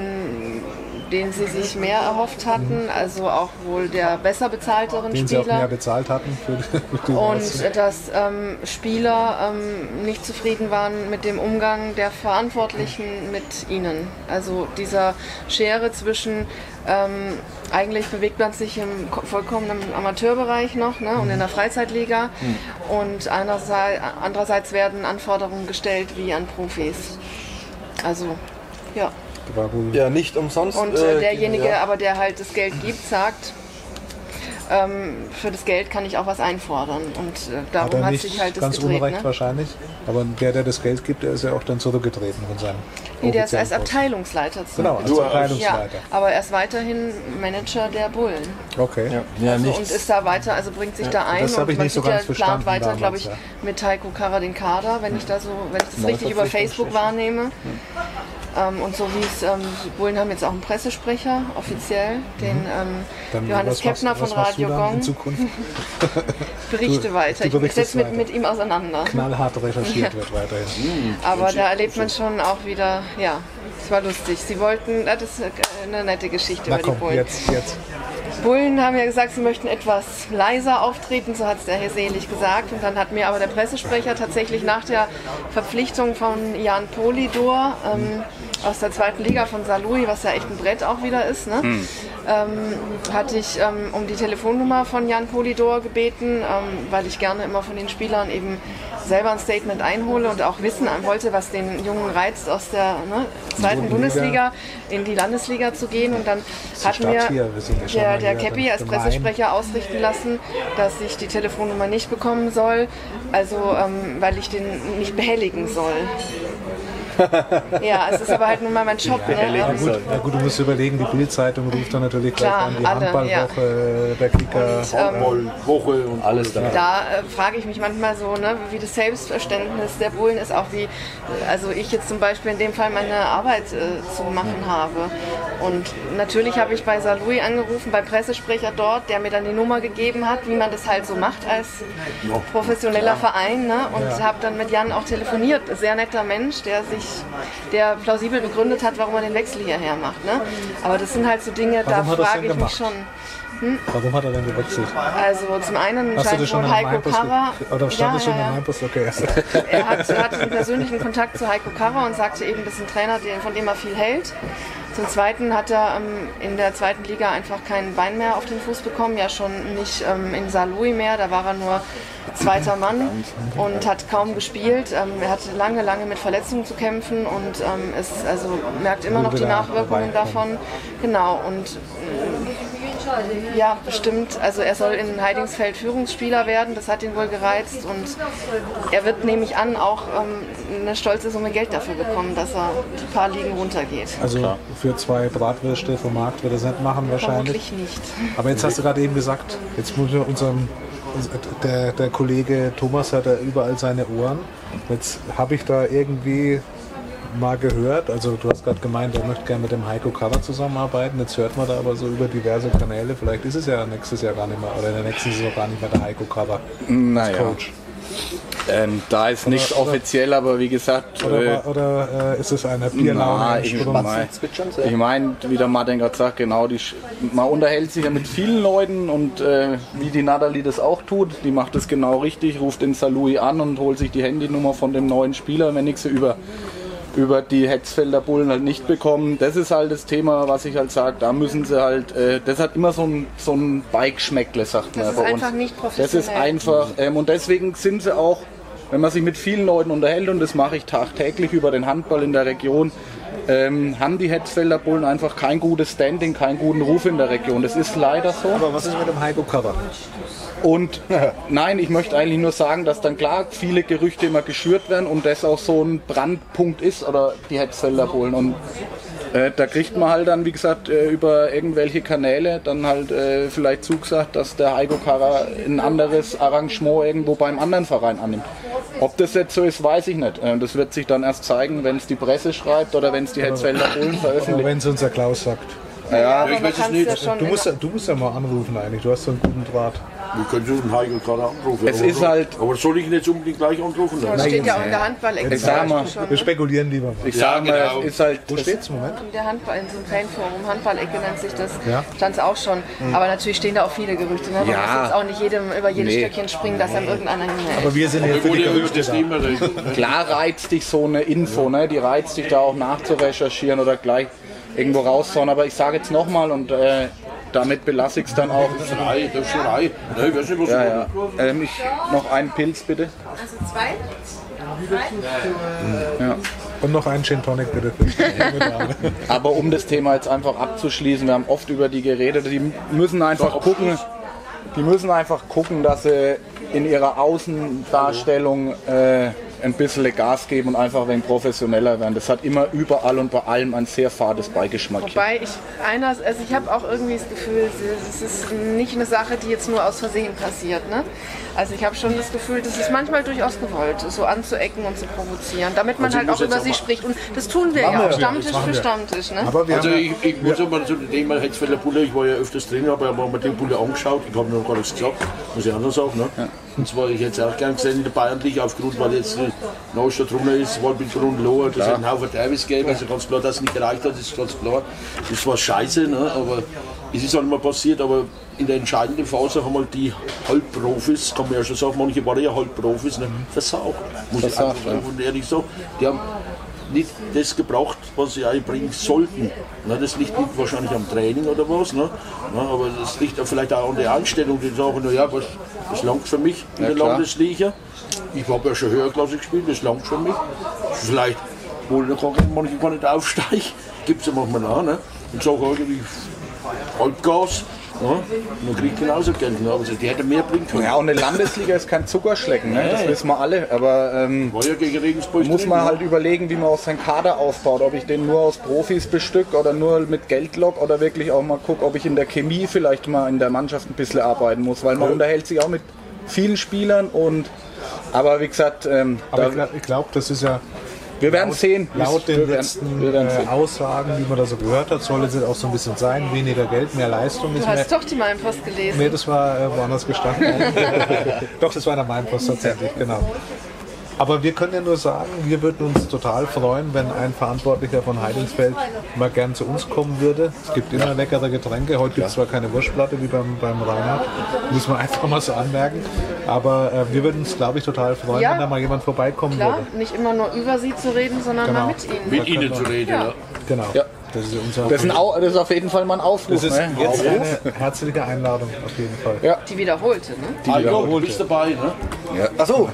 denen sie sich mehr erhofft hatten, also auch wohl der besser bezahlteren den sie auch mehr Spieler. bezahlt hatten für die, Und Leistung. dass ähm, Spieler ähm, nicht zufrieden waren mit dem Umgang der Verantwortlichen mit ihnen. Also dieser Schere zwischen, ähm, eigentlich bewegt man sich im ko- vollkommenen Amateurbereich noch ne, und in der Freizeitliga. Und einerseits, andererseits werden Anforderungen gestellt wie an Profis. Also, ja. war wohl Ja, nicht umsonst. Und äh, äh, derjenige, ja. aber der halt das Geld gibt, sagt, ähm, für das Geld kann ich auch was einfordern. Und äh, hat darum er hat, nicht sich halt das ganz gedreht. unrecht Ne? wahrscheinlich. Aber der, der das Geld gibt, der ist ja auch dann zurückgetreten von seinem Nee, der ist als. Abteilungsleiter zu. Genau, als Du als- Ja, Abteilungsleiter. aber er ist weiterhin Manager der Bullen. Okay. ja, Also, und ist da weiter, also bringt sich da ein das und ich man nicht so ja, ganz verstanden plant weiter, glaube ich, ja. mit Taiko Kara den Kader, wenn ich da so, wenn ich das richtig über Facebook wahrnehme. Ähm, und so wie es, ähm, die Bullen haben jetzt auch einen Pressesprecher, offiziell, den ähm, Mhm. Dann Johannes Keppner von Radio dann In Gong. Zukunft Berichte Du- weiter. du Ich setze mit, mit ihm auseinander. knallhart recherchiert wird weiterhin. Aber da erlebt man schon auch wieder, ja, es war lustig. Sie wollten, das ist eine nette Geschichte Na über die komm, Bullen. jetzt, jetzt. Bullen haben ja gesagt, sie möchten etwas leiser auftreten, so hat es der Herr Selig gesagt. Und dann hat mir aber der Pressesprecher tatsächlich nach der Verpflichtung von Jan Polidor ähm, aus der zweiten Liga von Salui, was ja echt ein Brett auch wieder ist, ne? Ähm, hatte ich ähm, um die Telefonnummer von Jan Polidor gebeten, ähm, weil ich gerne immer von den Spielern eben selber ein Statement einhole und auch wissen wollte, was den Jungen reizt, aus der ne, zweiten Liga. Bundesliga in die Landesliga zu gehen. Und dann hat mir hier, ja der, der dann als gemein. Pressesprecher ausrichten lassen, dass ich die Telefonnummer nicht bekommen soll, also ähm, weil ich den nicht behelligen soll. ja, es ist aber halt nun mal mein Job. ne? Na Ähm, gut, na gut, du musst überlegen, die Bildzeitung ruft dann natürlich gleich Klar, an, die alle, Handballwoche, der Kicker. ähm, Woche und Alles da. da äh, frage ich mich manchmal so, ne, wie das Selbstverständnis der Bullen ist, auch wie, also ich jetzt zum Beispiel in dem Fall meine Arbeit äh, zu machen habe. Und natürlich habe ich bei Salui angerufen, bei Pressesprecher dort, der mir dann die Nummer gegeben hat, wie man das halt so macht als professioneller Verein. Ne? Und Ja. habe dann mit Jan auch telefoniert. Sehr netter Mensch, der sich, der plausibel begründet hat, warum er den Wechsel hierher macht. Ne? Aber das sind halt so Dinge, Warum da hat frage ich mich schon. Warum hat er denn gewechselt? Also zum einen Hast scheint wohl in Heiko ge- Oder stand das schon in der Mainpost? Okay, er hat, hatte einen persönlichen Kontakt zu Heiko Karrer und sagte eben, das ist ein Trainer, den- von dem er viel hält. Zum Zweiten hat er ähm, in der zweiten Liga einfach kein Bein mehr auf den Fuß bekommen, ja schon nicht ähm, in Saarlouis mehr, da war er nur zweiter Mann und hat kaum gespielt. Ähm, er hatte lange, lange mit Verletzungen zu kämpfen und ähm, ist, also merkt immer noch die Nachwirkungen davon. Genau, und ja, bestimmt. Also er soll in Heidingsfeld Führungsspieler werden, das hat ihn wohl gereizt und er wird, nehme ich an, auch ähm, eine stolze Summe Geld dafür bekommen, dass er die paar Ligen runtergeht. Also für zwei Bratwürste vom Markt wird er es nicht machen wahrscheinlich. Vermutlich nicht. Aber jetzt hast du gerade eben gesagt, jetzt muss wir unserem, der, der Kollege Thomas hat da überall seine Ohren. Jetzt habe ich da irgendwie mal gehört, also du hast gerade gemeint, er möchte gerne mit dem Heiko Cover zusammenarbeiten. Jetzt hört man da aber so über diverse Kanäle, vielleicht ist es ja nächstes Jahr gar nicht mehr oder in der nächsten Saison gar nicht mehr der Heiko Cover Naja. Coach. Ähm, da ist nichts oder- offiziell, aber wie gesagt, Oder, äh, oder äh, ist es eine Bierlaune? ich, Sprung? mein, ich meine, wie der Martin gerade sagt, genau, die, man unterhält sich ja mit vielen Leuten und äh, wie die Natalie das auch tut, die macht das genau richtig, ruft den Salui an und holt sich die Handynummer von dem neuen Spieler, wenn ich sie über über die Hetzfelder Bullen halt nicht bekommen. Das ist halt das Thema, was ich halt sage. Da müssen sie halt, äh, das hat immer so ein, so ein Bike-Schmeckle, sagt man Das bei ist uns. einfach nicht Das ist professionell. einfach, ähm, und deswegen sind sie auch, wenn man sich mit vielen Leuten unterhält, und das mache ich tagtäglich über den Handball in der Region, ähm, haben die Hetzfelder Bullen einfach kein gutes Standing, keinen guten Ruf in der Region. Das ist leider so. Aber was ist mit dem Heiko Cover? Und nein, ich möchte eigentlich nur sagen, dass dann klar viele Gerüchte immer geschürt werden und das auch so ein Brandpunkt ist oder die Hetzfelder Bullen. Und äh, da kriegt man halt dann, wie gesagt, äh, über irgendwelche Kanäle dann halt äh, vielleicht zugesagt, dass der Heiko Kara ein anderes Arrangement irgendwo beim anderen Verein annimmt. Ob das jetzt so ist, weiß ich nicht. Äh, das wird sich dann erst zeigen, wenn es die Presse schreibt oder wenn es die Hetzfelder Bullen Oder veröffentlicht. wenn es unser Klaus sagt. Ja, Aber ich weiß es nicht. ja Du musst, ja- du musst ja mal anrufen eigentlich, du hast so einen guten Draht. Wir können schon den Heiko gerade anrufen. Es aber, ist halt- Aber soll ich ihn jetzt unbedingt gleich anrufen? Das steht ja auch in der Handball-Ecke. Ich sag mal, schon, Wir spekulieren lieber mal. Ich Ja, sage mal, genau. es ist halt. Wo es- steht's im Moment? In der Handball, in so einem Fanforum, Handball-Ecke nennt sich das, Ja. stand es auch schon. Aber natürlich stehen da auch viele Gerüchte. Ne? Man Ja. muss jetzt auch nicht jedem über jedes Nee. Stöckchen springen, dass einem irgendeiner hinhält. Aber wir sind jetzt für die ja Gerüchte da. Klar reizt dich so eine Info, ne? die reizt dich da auch nachzurecherchieren oder gleich irgendwo rauszuhauen. Aber ich sage jetzt nochmal und äh, damit belasse ich es dann auch. Schrei, das ist Schrei. Ne, ich weiß nicht, was Ja, ich ja. Ähm, ich, noch einen Pilz bitte. Also zwei? Und noch einen Gin Tonic bitte. Aber um das Thema jetzt einfach abzuschließen, wir haben oft über die geredet, die müssen einfach gucken, die müssen einfach gucken, dass sie in ihrer Außendarstellung äh, ein bisschen Gas geben und einfach ein wenig professioneller werden. Das hat immer überall und bei allem ein sehr fades Beigeschmack. Wobei ich einer, also ich habe auch irgendwie das Gefühl, es ist nicht eine Sache, die jetzt nur aus Versehen passiert. Ne? Also ich habe schon das Gefühl, das ist manchmal durchaus gewollt, so anzuecken und zu provozieren, damit man Also halt auch über auch sie mal- spricht. Und das tun wir ja auch, Stammtisch für Stammtisch. Ne? Also ich, ich muss aber zu dem Thema Hetzfelder Bulle, ich war ja öfters drin, aber ich habe mir den Bulle angeschaut, ich habe noch gar nichts gesagt, muss ich anders sagen. Ne? Und zwar ich jetzt auch gern gesehen in der Bayernliga aufgrund, weil jetzt Neustadt runter ist, Walbingrund, Lohr, das hat einen Haufen Derbys gegeben, also ganz klar, dass es nicht gereicht hat, ist ganz klar. Das war scheiße, ne? aber es ist halt mal passiert, aber in der entscheidenden Phase haben halt die Halbprofis, kann man ja schon sagen, manche waren ja Halbprofis, ne? versaucht. Muss ich Versaucht, einfach und ehrlich sagen. Die haben nicht das gebraucht, was sie eigentlich bringen sollten. Na, das liegt nicht wahrscheinlich am Training oder was, ne? Na, aber das liegt auch vielleicht auch an der Einstellung, die sagen, naja, was, das langt für mich in der klar. Landesliga. Ich habe ja schon höherklassig gespielt, das langt für mich. Vielleicht kann manche gar nicht aufsteigen, gibt es ja manchmal auch, ne? Und sagen irgendwie Halbgas, ne? man kriegt genauso Geld. Ne? Also die hätte mehr bringen können. Ja, und eine Landesliga ist kein Zuckerschlecken, ne? das wissen wir alle. Aber ähm, War ja gegen Regensburg muss drin, man ne? halt überlegen, wie man auch seinen Kader aufbaut. Ob ich den nur aus Profis bestück oder nur mit Geld lock oder wirklich auch mal gucke, ob ich in der Chemie vielleicht mal in der Mannschaft ein bisschen arbeiten muss. Weil man unterhält sich auch mit vielen Spielern und aber wie gesagt, ähm, aber ich glaube, glaub, das ist ja wir werden sehen. laut wir den werden, letzten wir werden äh. Aussagen, die man da so gehört hat, soll es jetzt auch so ein bisschen sein. Weniger Geld, mehr Leistung. Du Ist mehr, hast doch die Meilenpost gelesen. nee, das war äh, woanders gestanden. Doch, das war in der Mainpost tatsächlich, genau. Aber wir können ja nur sagen, wir würden uns total freuen, wenn ein Verantwortlicher von Heidingsfeld mal gern zu uns kommen würde. Es gibt immer leckere Getränke. Heute gibt es zwar keine Wurstplatte wie beim, beim Reinhard, muss man einfach mal so anmerken. Aber äh, wir würden uns, glaube ich, total freuen, Ja. wenn da mal jemand vorbeikommen Klar, würde. nicht immer nur über sie zu reden, sondern Genau. mal mit ihnen. Mit ihnen zu reden. Ja. Ja. Genau. Ja. Das ist unser. Das ist, ein Au das ist auf jeden Fall mal ein Aufruf. Das ist ne? jetzt Aufruf. eine herzliche Einladung auf jeden Fall. Ja. Die wiederholte, ne? Ah, ja, du bist dabei, ne? Achso.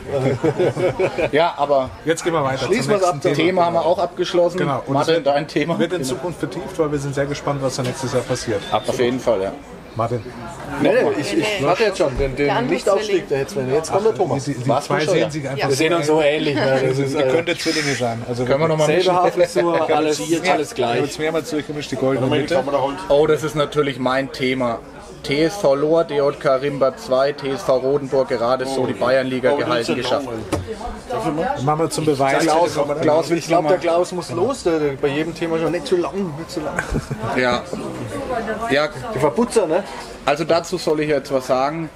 ja, aber Jetzt gehen wir weiter. Schließen nächsten ab, Thema. Thema haben wir auch abgeschlossen. Genau. Und Martin, wird- dein Thema? Wird in Zukunft vertieft, weil wir sind sehr gespannt, was da nächstes Jahr passiert. Auf jeden Fall, ja. Martin, Nee, nee, ich, ich hatte jetzt schon den, Der den Nichtaufstieg der Hetzwelle. Jetzt kommt der Thomas. die, die zwei schon, sehen ja? sich einfach. Wir sehen uns so ähnlich. Ne? Das ist Ihr äh, könntet Zwillinge sein. Also Können wir noch mal selbe mischen? Haarfrisur, alles, alles Wir haben gleich. uns mehrmals durchgemischt, die goldene Mitte. Oh, das ist natürlich mein Thema. TSV Lohr, DJK Rimba 2, TSV Rodenburg gerade so die Bayernliga Oh, gehalten ja geschafft. Machen wir zum Beweis. Klaus, Klaus will Ich glaube, der Klaus muss los. Der, der, bei jedem Thema schon nicht zu lang, nicht zu lang. Ja. ja, Der Verputzer, ne? also dazu soll ich jetzt was sagen.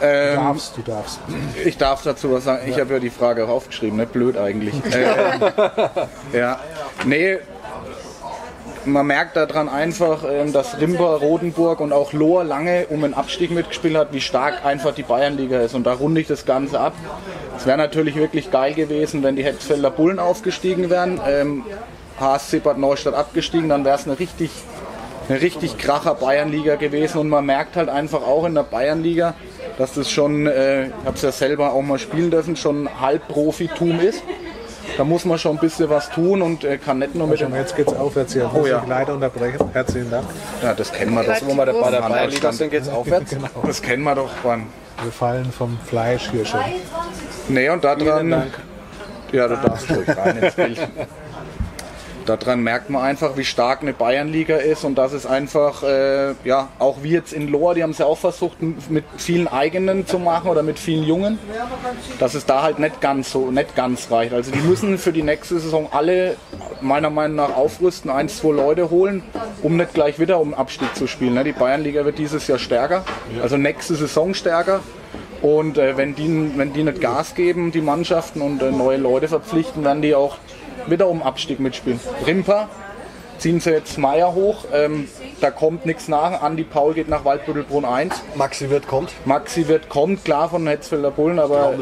Du Ähm, darfst, du darfst. Ich darf dazu was sagen. Ich habe ja die Frage auch aufgeschrieben, ne? Blöd eigentlich. ähm, ja. Nee, man merkt daran einfach, ähm, dass Rimper, Rodenburg und auch Lohr lange um den Abstieg mitgespielt hat, wie stark einfach die Bayernliga ist. Und da runde ich das Ganze ab. Es wäre natürlich wirklich geil gewesen, wenn die Hetzfelder Bullen aufgestiegen wären. Ähm, HSC Bad Neustadt abgestiegen, dann wäre es eine richtig, eine richtig kracher Bayernliga gewesen. Und man merkt halt einfach auch in der Bayernliga, dass das schon, äh, ich habe es ja selber auch mal spielen dürfen, schon Halbprofitum ist. Da muss man schon ein bisschen was tun und äh, kann nicht nur mit Schau dem Jetzt geht's aufwärts hier. Oh Muss ja. leider unterbrechen. Herzlichen Dank. Ja, das kennen wir doch. Wo wir da bei der Bayernliga sind jetzt aufwärts. Genau. Das kennen wir doch. Mann. Wir fallen vom Fleisch hier schon. Nee, und daran. Ja, du darfst ruhig rein ins Bild. Daran merkt man einfach, wie stark eine Bayernliga ist und dass es einfach, äh, ja, auch wie jetzt in Lohr, die haben es ja auch versucht, mit vielen eigenen zu machen oder mit vielen Jungen, dass es da halt nicht ganz so, nicht ganz reicht. Also die müssen für die nächste Saison alle meiner Meinung nach aufrüsten, eins, zwei Leute holen, um nicht gleich wieder um Abstieg zu spielen. Ne? Die Bayernliga wird dieses Jahr stärker, also nächste Saison stärker. Und äh, wenn, die, wenn die nicht Gas geben, die Mannschaften und äh, neue Leute verpflichten, werden die auch wieder um Abstieg mitspielen. Rimper ziehen sie jetzt Meier hoch, ähm, da kommt nichts nach. Andi Paul geht nach Waldbüttelbrunn 1. Maxi wird kommt. Maxi wird kommt, klar von Hetzfelder Bullen, aber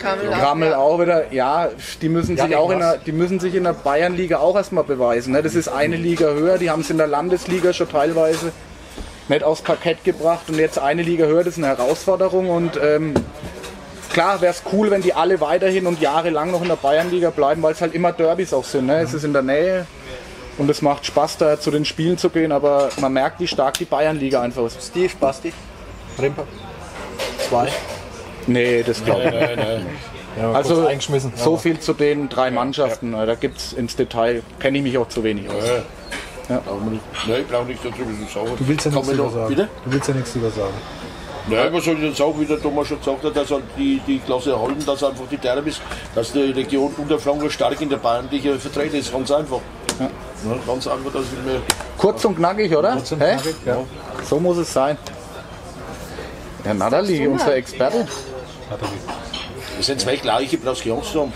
Kamel Grammel auch wieder, ja, die müssen sich Janik auch in der, die müssen sich in der Bayernliga auch erstmal beweisen. Ne? Das ist eine Liga höher, die haben es in der Landesliga schon teilweise nicht aufs Parkett gebracht und jetzt eine Liga höher, das ist eine Herausforderung und ähm, klar wäre es cool, wenn die alle weiterhin und jahrelang noch in der Bayernliga bleiben, weil es halt immer Derbys auch sind. Ne? Es ist in der Nähe und es macht Spaß, da zu den Spielen zu gehen, aber man merkt, wie stark die Bayernliga einfach ist. Steve, Basti, Rimper. Zwei. Nee, das glaube ich nicht. Nein. Ja, Also so viel zu den drei Mannschaften. Da gibt es ins Detail, kenne ich mich auch zu wenig aus. Brauchen wir nicht. Nein, ich brauche nicht darüber zu sagen. Du willst ja nichts man über noch- sagen. Bitte? Du willst ja nichts über sagen. Nein, was soll ich jetzt auch, wie der Thomas schon gesagt hat, dass halt die, die Klasse erhalten, dass einfach die Derbys, dass die Region Unterfranken stark in der Bayernliga vertreten ist. Ganz einfach. Ja. ganz einfach, dass wir mir Kurz und knackig, oder? Kurz und knackig, ja. So muss es sein. Ja, Natalie, unser Experte. Wir sind zwei gleiche, bloß Angst haben.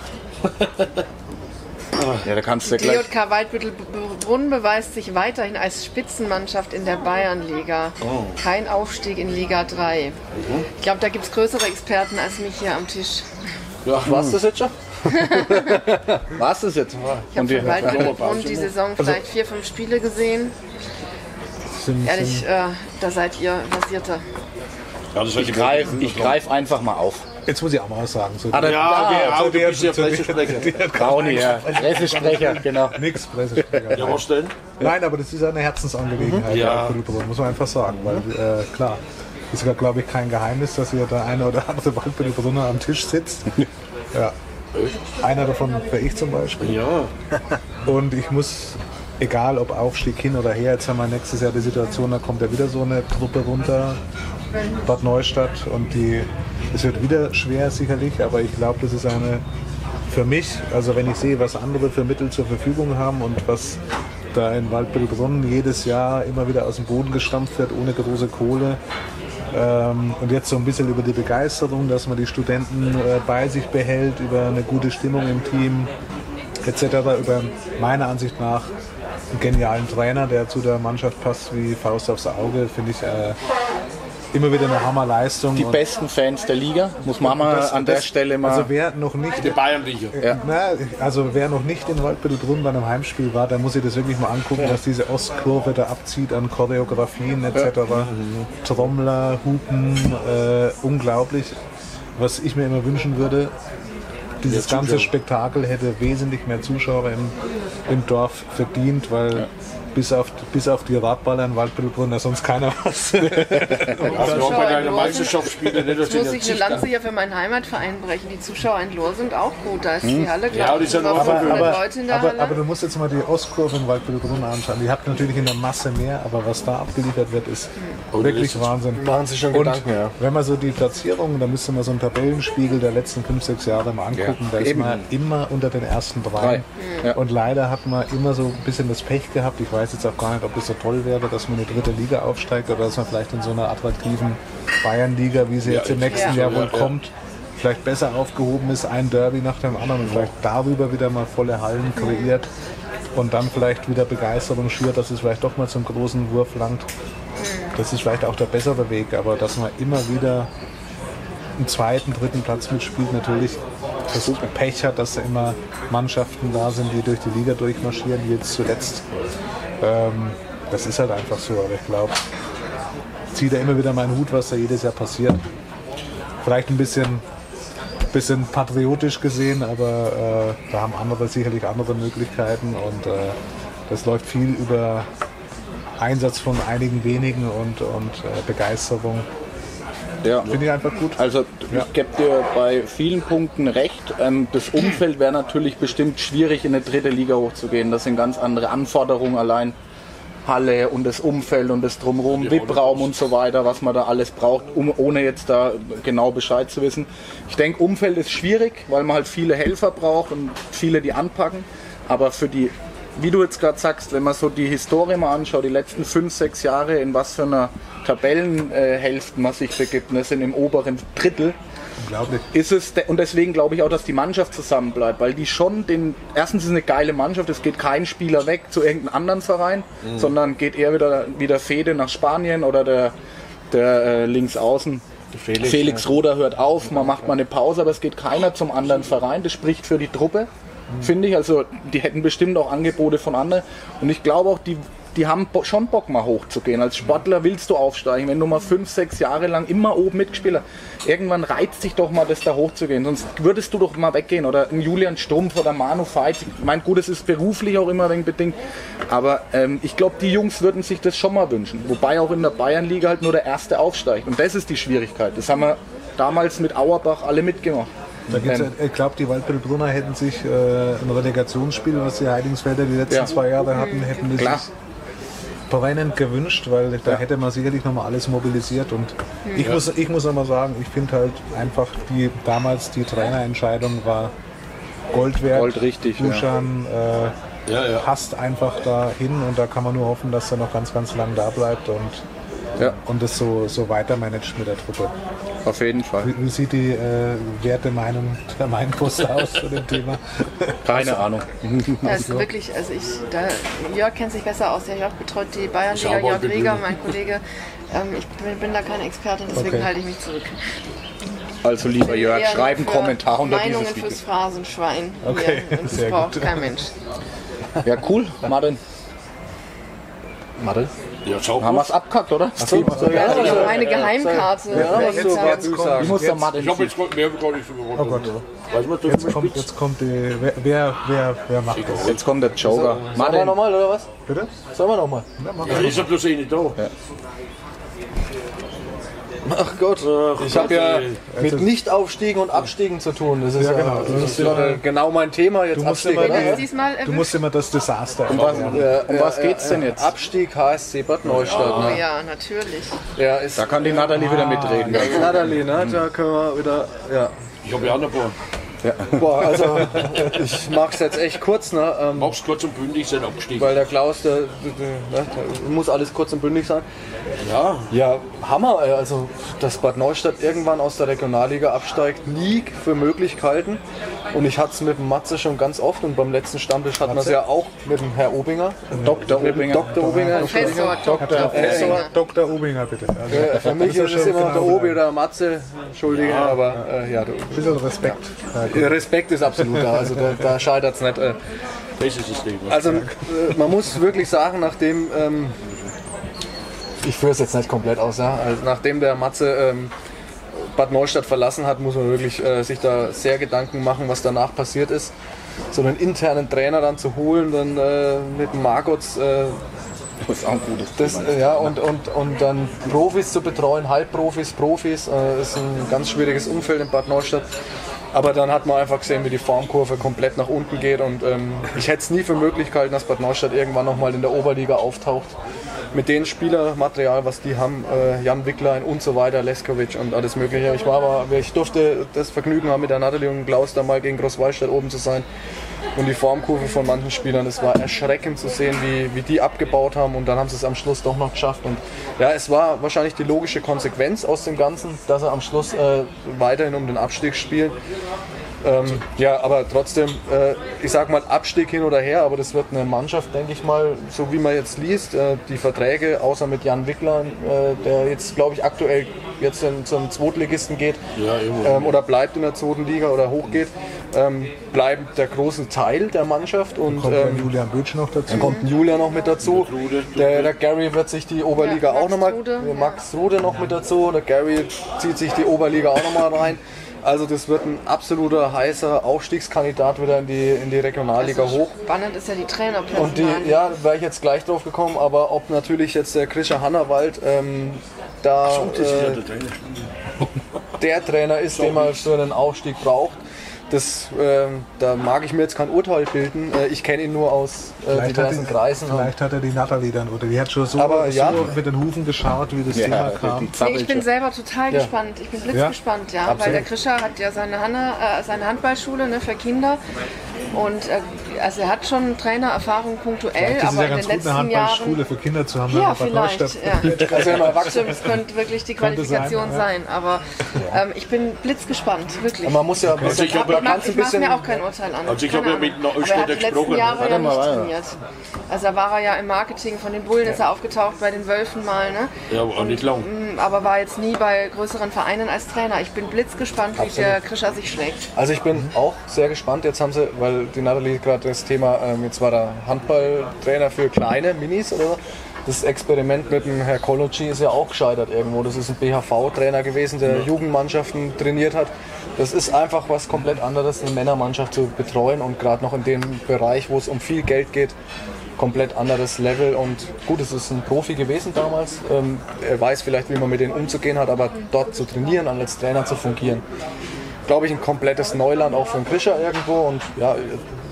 Ja, da kannst du ja gleich. DJK Waldbüttelbrunn beweist sich weiterhin als Spitzenmannschaft in der Bayernliga. Kein Aufstieg in Liga 3. Ich glaube, da gibt es größere Experten als mich hier am Tisch. Ja, Was das jetzt schon? Was ist jetzt? Ich habe von Waldbüttelbrunn die Saison vielleicht vier, fünf Spiele gesehen. Sind, Ehrlich, sind, äh, da seid ihr versierter. ja, das Ich greife ich greif einfach mal auf. Jetzt muss ich auch mal was sagen. So Ah, da- Ja, ja, der- bist ja zu der- Pressesprecher. Brauni, ja. Pressesprecher, genau. Nix, Pressesprecher. Ja, was denn? Nein, aber das ist eine Herzensangelegenheit, Ja. ja. Muss man einfach sagen. Weil, äh, klar, ist ja, glaube ich, kein Geheimnis, dass hier der eine oder andere Waldbüttelbrunner am Tisch sitzt. Ja. Einer davon wäre ich zum Beispiel. Ja. Und ich muss, egal ob Aufstieg hin oder her, jetzt haben wir nächstes Jahr die Situation, da kommt ja wieder so eine Truppe runter, Bad Neustadt. Und die, es wird wieder schwer sicherlich, aber ich glaube, das ist eine, für mich, also wenn ich sehe, was andere für Mittel zur Verfügung haben und was da in Waldbüttelbrunn jedes Jahr immer wieder aus dem Boden gestampft wird, ohne große Kohle, ähm, und jetzt so ein bisschen über die Begeisterung, dass man die Studenten äh, bei sich behält, über eine gute Stimmung im Team etc. Über meiner Ansicht nach einen genialen Trainer, der zu der Mannschaft passt wie Faust aufs Auge, finde ich äh, immer wieder eine Hammerleistung. Die besten Fans der Liga, muss man mal das- an der das- Stelle mal. Also wer noch nicht Die Bayernliga. na, also wer noch nicht in Waldbüttelbrunn bei einem Heimspiel war, der muss sich das wirklich mal angucken, dass diese Ostkurve da abzieht an Choreografien etc. Trommler, Hupen, äh, unglaublich. Was ich mir immer wünschen würde, dieses ganze Spektakel hätte wesentlich mehr Zuschauer im, im Dorf verdient, weil bis, auf, bis auf die Radballer in Waldbüttelbrunn da sonst keiner was. Also auch bei deiner Meisterschaft spielen nicht, das Jetzt muss ja ich eine Lanze hier für meinen Heimatverein brechen. Die Zuschauer in Lohr sind auch gut. Da ist die Halle, glaube Ja, ich, sind über aber- 500 aber, Leute in der aber, Halle. aber du musst jetzt mal die Ostkurve in Waldbüttelbrunn anschauen. Die hat natürlich in der Masse mehr, aber was da abgeliefert wird, ist wirklich das ist- Wahnsinn. Machen sich schon Und Gedanken, ja. wenn man so die Platzierungen, da müsste man so einen Tabellenspiegel der letzten 5, 6 Jahre mal angucken. da ist eben. man immer unter den ersten drei. Drei, ja. Und leider hat man immer so ein bisschen das Pech gehabt. Ich weiß weiß jetzt auch gar nicht, ob es so toll wäre, dass man in die dritte Liga aufsteigt oder dass man vielleicht in so einer attraktiven Bayernliga, wie sie jetzt im nächsten Ja. Jahr wohl Ja, ja. kommt, vielleicht besser aufgehoben ist, ein Derby nach dem anderen und vielleicht darüber wieder mal volle Hallen kreiert und dann vielleicht wieder Begeisterung schürt, dass es vielleicht doch mal zum großen Wurf langt. Das ist vielleicht auch der bessere Weg, aber dass man immer wieder einen zweiten, dritten Platz mitspielt, natürlich das Pech hat, dass da immer Mannschaften da sind, die durch die Liga durchmarschieren, wie jetzt zuletzt. Ähm, das ist halt einfach so, aber ich glaube, ziehe da immer wieder meinen Hut, was da jedes Jahr passiert. Vielleicht ein bisschen, bisschen patriotisch gesehen, aber äh, da haben andere sicherlich andere Möglichkeiten und äh, das läuft viel über Einsatz von einigen wenigen und, und äh, Begeisterung. Ja. Finde ich einfach gut. Also ich gebe dir bei vielen Punkten recht. Ähm, das Umfeld wäre natürlich bestimmt schwierig, in eine dritte Liga hochzugehen. Das sind ganz andere Anforderungen allein. Halle und das Umfeld und das Drumherum, VIP-Raum und so weiter, was man da alles braucht, um, ohne jetzt da genau Bescheid zu wissen. Ich denke, Umfeld ist schwierig, weil man halt viele Helfer braucht und viele, die anpacken. Aber für die, wie du jetzt gerade sagst, wenn man so die Historie mal anschaut, die letzten fünf, sechs Jahre, in was für einer Tabellenhälfte man sich begibt, das sind im oberen Drittel, Unglaublich. ist es, de- und deswegen glaube ich auch, dass die Mannschaft zusammen bleibt, weil die schon den, erstens ist es eine geile Mannschaft, es geht kein Spieler weg zu irgendeinem anderen Verein, sondern geht eher wieder, wieder Fede nach Spanien oder der, der äh, Linksaußen. Felix, Roder hört auf, man macht mal eine Pause, aber es geht keiner zum anderen Verein. Das spricht für die Truppe, finde ich. Also die hätten bestimmt auch Angebote von anderen. Und ich glaube auch, die, die haben schon Bock mal hochzugehen. Als Sportler willst du aufsteigen. Wenn du mal fünf, sechs Jahre lang immer oben mitgespielt hast, irgendwann reizt dich doch mal, das da hochzugehen. Sonst würdest du doch mal weggehen. Oder ein Julian Stumpf oder Manu Veit. Ich meine, gut, es ist beruflich auch immer ein wenig bedingt. Aber ähm, ich glaube, die Jungs würden sich das schon mal wünschen. Wobei auch in der Bayernliga halt nur der Erste aufsteigt. Und das ist die Schwierigkeit. Das haben wir damals mit Auerbach alle mitgemacht. Da gibt's, Ähm, ich glaube, die Waldbüttelbrunner hätten sich äh, ein Relegationsspiel, was die Heidingsfelder die letzten Ja. zwei Jahre hatten, hätten Klar. Brennend gewünscht, weil da hätte man sicherlich nochmal alles mobilisiert. Und ich, muss, ich muss aber sagen, ich finde halt einfach, die damals die Trainerentscheidung war Gold wert. Gold richtig, ja. Duschan äh, Ja, ja. passt einfach dahin und da kann man nur hoffen, dass er noch ganz, ganz lang da bleibt und, Ja. und das so, so weiter managt mit der Truppe. Auf jeden Fall. Wie, wie sieht die äh, werte Meinung der Mainpost aus zu dem Thema? Keine Ahnung. Das ist wirklich, also ich, da, Jörg kennt sich besser aus. Der Jörg betreut die Bayernliga, Jörg bitte. Reger, mein Kollege. Ähm, ich bin, bin da keine Expertin, deswegen Okay. halte ich mich zurück. Also lieber Jörg, Eher schreib einen Kommentar unter Meinungen dieses Video. fürs Phrasenschwein. Okay, hier. Und das sehr braucht gut. kein Mensch. Ja, cool. Martin, Madel? Ja, schau haben wir es abgekackt, oder? So, so, Ja, also, eine Geheimkarte. Ja, sagen. was du sagen. Ich muss der Jetzt- Martin Ich habe jetzt gar- mehr gar nicht so gewollt. Oh Gott. Weiß man, Jetzt kommt, jetzt kommt die. Wer, wer, wer, wer macht das? Jetzt kommt der Joker. Sollen wir Martin, nochmal oder was? Bitte? Sollen wir nochmal? Ja, ist ja bloß eh nicht da. Ach Gott, ich habe ja mit Nicht-Aufstiegen und Abstiegen zu tun. Das ist ja, genau. Das ist ja genau mein Thema jetzt Du musst Abstieg. immer? Jetzt diesmal Du musst immer das Desaster um was, erklären. um was geht's denn jetzt? Abstieg HSC Bad Neustadt. Oh ne? ja, natürlich. Ja, ist Da kann die Natalie wieder mitreden. Natalie, ne? Da können wir wieder, ja. Ich habe ja auch noch ein paar. Boah, also ich mach's jetzt echt kurz, ne? Ähm, Mach's kurz und bündig, sind abgestiegen. weil der Klaus, der, der, der, der muss alles kurz und bündig sein. Ja, Ja, Hammer, also dass Bad Neustadt irgendwann aus der Regionalliga absteigt, nie für möglich gehalten. Und ich hatte es mit dem Matze schon ganz oft und beim letzten Stammtisch hatten wir es ja auch mit dem Herr Obinger. Dr. Obinger. Dr. Obinger. Professor Dr. Obinger. Dr. Obinger, bitte. Also, Äh, Für mich ist es immer noch der Obi oder der Matze, entschuldige, aber äh, ja, du, ein bisschen Respekt. Ja. Respekt ist absolut da, also da, da scheitert es nicht. Äh. Also äh, man muss wirklich sagen, nachdem, ähm, ich führe es jetzt nicht komplett aus, ja, also nachdem der Matze ähm, Bad Neustadt verlassen hat, muss man wirklich äh, sich da sehr Gedanken machen, was danach passiert ist. So einen internen Trainer dann zu holen, dann äh, mit dem Margots äh, Das ist auch ein gutes das, äh, ja, und, und, und dann Profis zu betreuen, Halbprofis, Profis, äh, ist ein ganz schwieriges Umfeld in Bad Neustadt. Aber dann hat man einfach gesehen, wie die Formkurve komplett nach unten geht und ähm, ich hätte es nie für möglich gehalten, dass Bad Neustadt irgendwann nochmal in der Oberliga auftaucht. Mit dem Spielermaterial, was die haben, äh, Jan Wicklein und so weiter, Leskovic und alles mögliche. Ich war aber, ich durfte das Vergnügen haben, mit der Natalie und Klaus da mal gegen Großwallstadt oben zu sein. und die Formkurve von manchen Spielern. Es war erschreckend zu sehen, wie, wie die abgebaut haben und dann haben sie es am Schluss doch noch geschafft. Und ja, es war wahrscheinlich die logische Konsequenz aus dem Ganzen, dass sie am Schluss äh, weiterhin um den Abstieg spielen. Ähm, ja, aber trotzdem, äh, ich sag mal Abstieg hin oder her, aber das wird eine Mannschaft, denke ich mal, so wie man jetzt liest, äh, die Verträge, außer mit Jan Wickler, äh, der jetzt, glaube ich, aktuell jetzt in, zum Zweitligisten geht Ja, ähm, oder bleibt in der zweiten Liga oder hochgeht, ähm, bleibt der große Teil der Mannschaft und Kommt dann ähm, Julian Bötsch noch dazu. dann kommt ein Julia noch mit dazu. Rude. Der, der Gary wird sich die Oberliga Ja, auch nochmal. Ja. Max Rude noch mit dazu. Der Gary zieht sich die Oberliga auch nochmal rein. Also das wird ein absoluter heißer Aufstiegskandidat wieder in die, in die Regionalliga hoch. Spannend ist ja die Trainerpersonal. Und die, ja, da wäre ich jetzt gleich drauf gekommen, aber ob natürlich jetzt der Krischer Hannawald ähm, da äh, der Trainer. der Trainer ist, den man für einen Aufstieg braucht. Das, ähm, da mag ich mir jetzt kein Urteil bilden. Äh, ich kenne ihn nur aus äh, Vielleicht hat, diversen die, Kreisen. vielleicht hat er die Natalie dann, oder die hat schon so, Aber ja. so mit den Hufen geschaut, wie das Thema kam. Nee, ich bin selber total Ja. gespannt. Ich bin blitzgespannt, ja, weil Absolut. der Krischer hat ja seine, Hanne, äh, seine Handballschule ne, für Kinder und äh, also er hat schon Trainererfahrung punktuell, Das ist aber ja in ganz den gut, eine letzten Jahren Handballschule für Kinder zu haben. ja, vielleicht. Ja. Also erwachsen Stimmt, es könnte wirklich die Qualifikation sein, sein, aber ähm, ich bin blitzgespannt, wirklich. Man muss ja bisschen, ich hab- ich kann's ein bisschen mir auch kein Urteil an. Also ich Keine hab ja mit einer er letzten gesprochen. Jahre Warte ja mal, nicht warte. trainiert. Also da war er ja im Marketing von den Bullen, ist er aufgetaucht bei den Wölfen mal, ne? Ja, aber auch nicht lang. Mm, aber war jetzt nie bei größeren Vereinen als Trainer. Ich bin blitzgespannt, wie der Krischer sich schlägt. Also ich bin auch sehr gespannt. Jetzt haben sie, weil die Nathalie gerade das Thema, ähm, jetzt war der Handballtrainer für kleine Minis oder so. Das Experiment mit dem Herr Koloci ist ja auch gescheitert irgendwo. Das ist ein BHV-Trainer gewesen, der Jugendmannschaften trainiert hat. Das ist einfach was komplett anderes, eine Männermannschaft zu betreuen und gerade noch in dem Bereich, wo es um viel Geld geht, komplett anderes Level. Und gut, es ist ein Profi gewesen damals. Ähm, er weiß vielleicht, wie man mit denen umzugehen hat, aber dort zu trainieren, als Trainer zu fungieren, glaube ich, ein komplettes Neuland auch für den Krischer irgendwo. Und ja,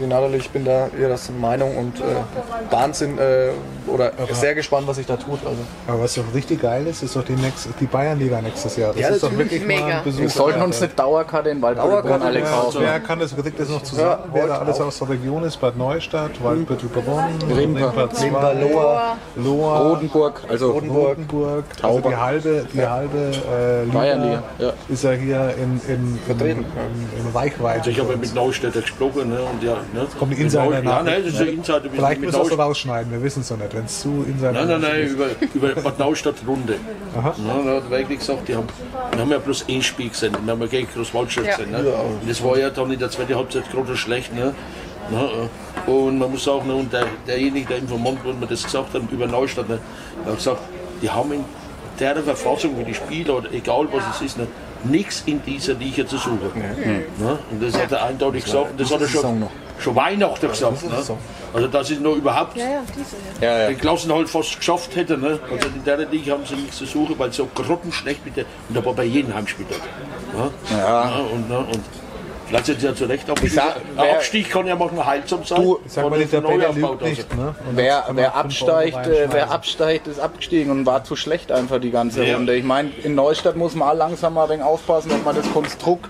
die Natalie, ich bin da ihrer Meinung und äh, Wahnsinn äh, oder sehr gespannt, was sich da tut. Also, Aber was doch richtig geil ist, ist doch die, nächste, die Bayernliga nächstes Jahr. Das Ja, ist doch wirklich mal Mega. Wir sollten uns eine Dauerkarte in Waldbrücken alle ja, kaufen. Wer kann das, kriegt das noch zusammen? Ja, Wer da alles auch. aus der Region ist, Bad Neustadt, Waldbüttel-Brunn, Rimper. Rimper, Lohr, Lohr, Rodenburg, also Rodenburg. Rotenburg, also die halbe, die halbe äh, Liga Bayernliga, ja. ist ja hier in, in, Vertreten. in, in Reichweite. Also ich habe ja mit Neustädter gesprochen. Ne, und ja, ne, Kommt die mit Insider Neu- Ja, nach. nein, das ist ein Insider. Vielleicht müssen wir es rausschneiden, wir wissen es noch nicht. Wenn es zu Insider Nein, nein, nein, ist. über, über Bad Neustadt Runde. Ja, da hat wirklich gesagt, die haben, wir haben ja bloß ein Spiel gesehen, wir haben ja gegen Großwaldstadt Ja. gesehen. Ne? Und das war ja dann in der zweiten Halbzeit gerade schlecht. Ne? Ne, und man muss sagen, ne, und der, derjenige, der Informant, wo mir das gesagt hat, über Neustadt, ne, der hat gesagt, die haben in der Verfassung, wie die Spieler, oder egal was es ist, ne, nichts in dieser Liga zu suchen. Ne? Und das hat er eindeutig gesagt. Und das hat er schon, noch. Schon Weihnachten gesagt. Ne? Also das ist noch überhaupt Ja, ja, diese ja, ja. den Klassenhalt fast geschafft hätte. Ne? Also in der Liga haben sie nichts zu suchen, weil sie so grottenschlecht mit der, und da war bei jedem Heimspiel dort. Ja? Ja, und, ne, und vielleicht sind sie ja zu Recht auch sag, Ein wer- Abstieg kann ja manchmal heilsam sein. Du, Ich sag mal, Tabelle Neuaufbau nicht. sein. Ne? Wer, wer, absteigt, äh, wer absteigt, ist abgestiegen und war zu schlecht einfach die ganze Ja. Runde. Ich meine, in Neustadt muss man auch langsam mal ein wenig aufpassen, dass man das Konstrukt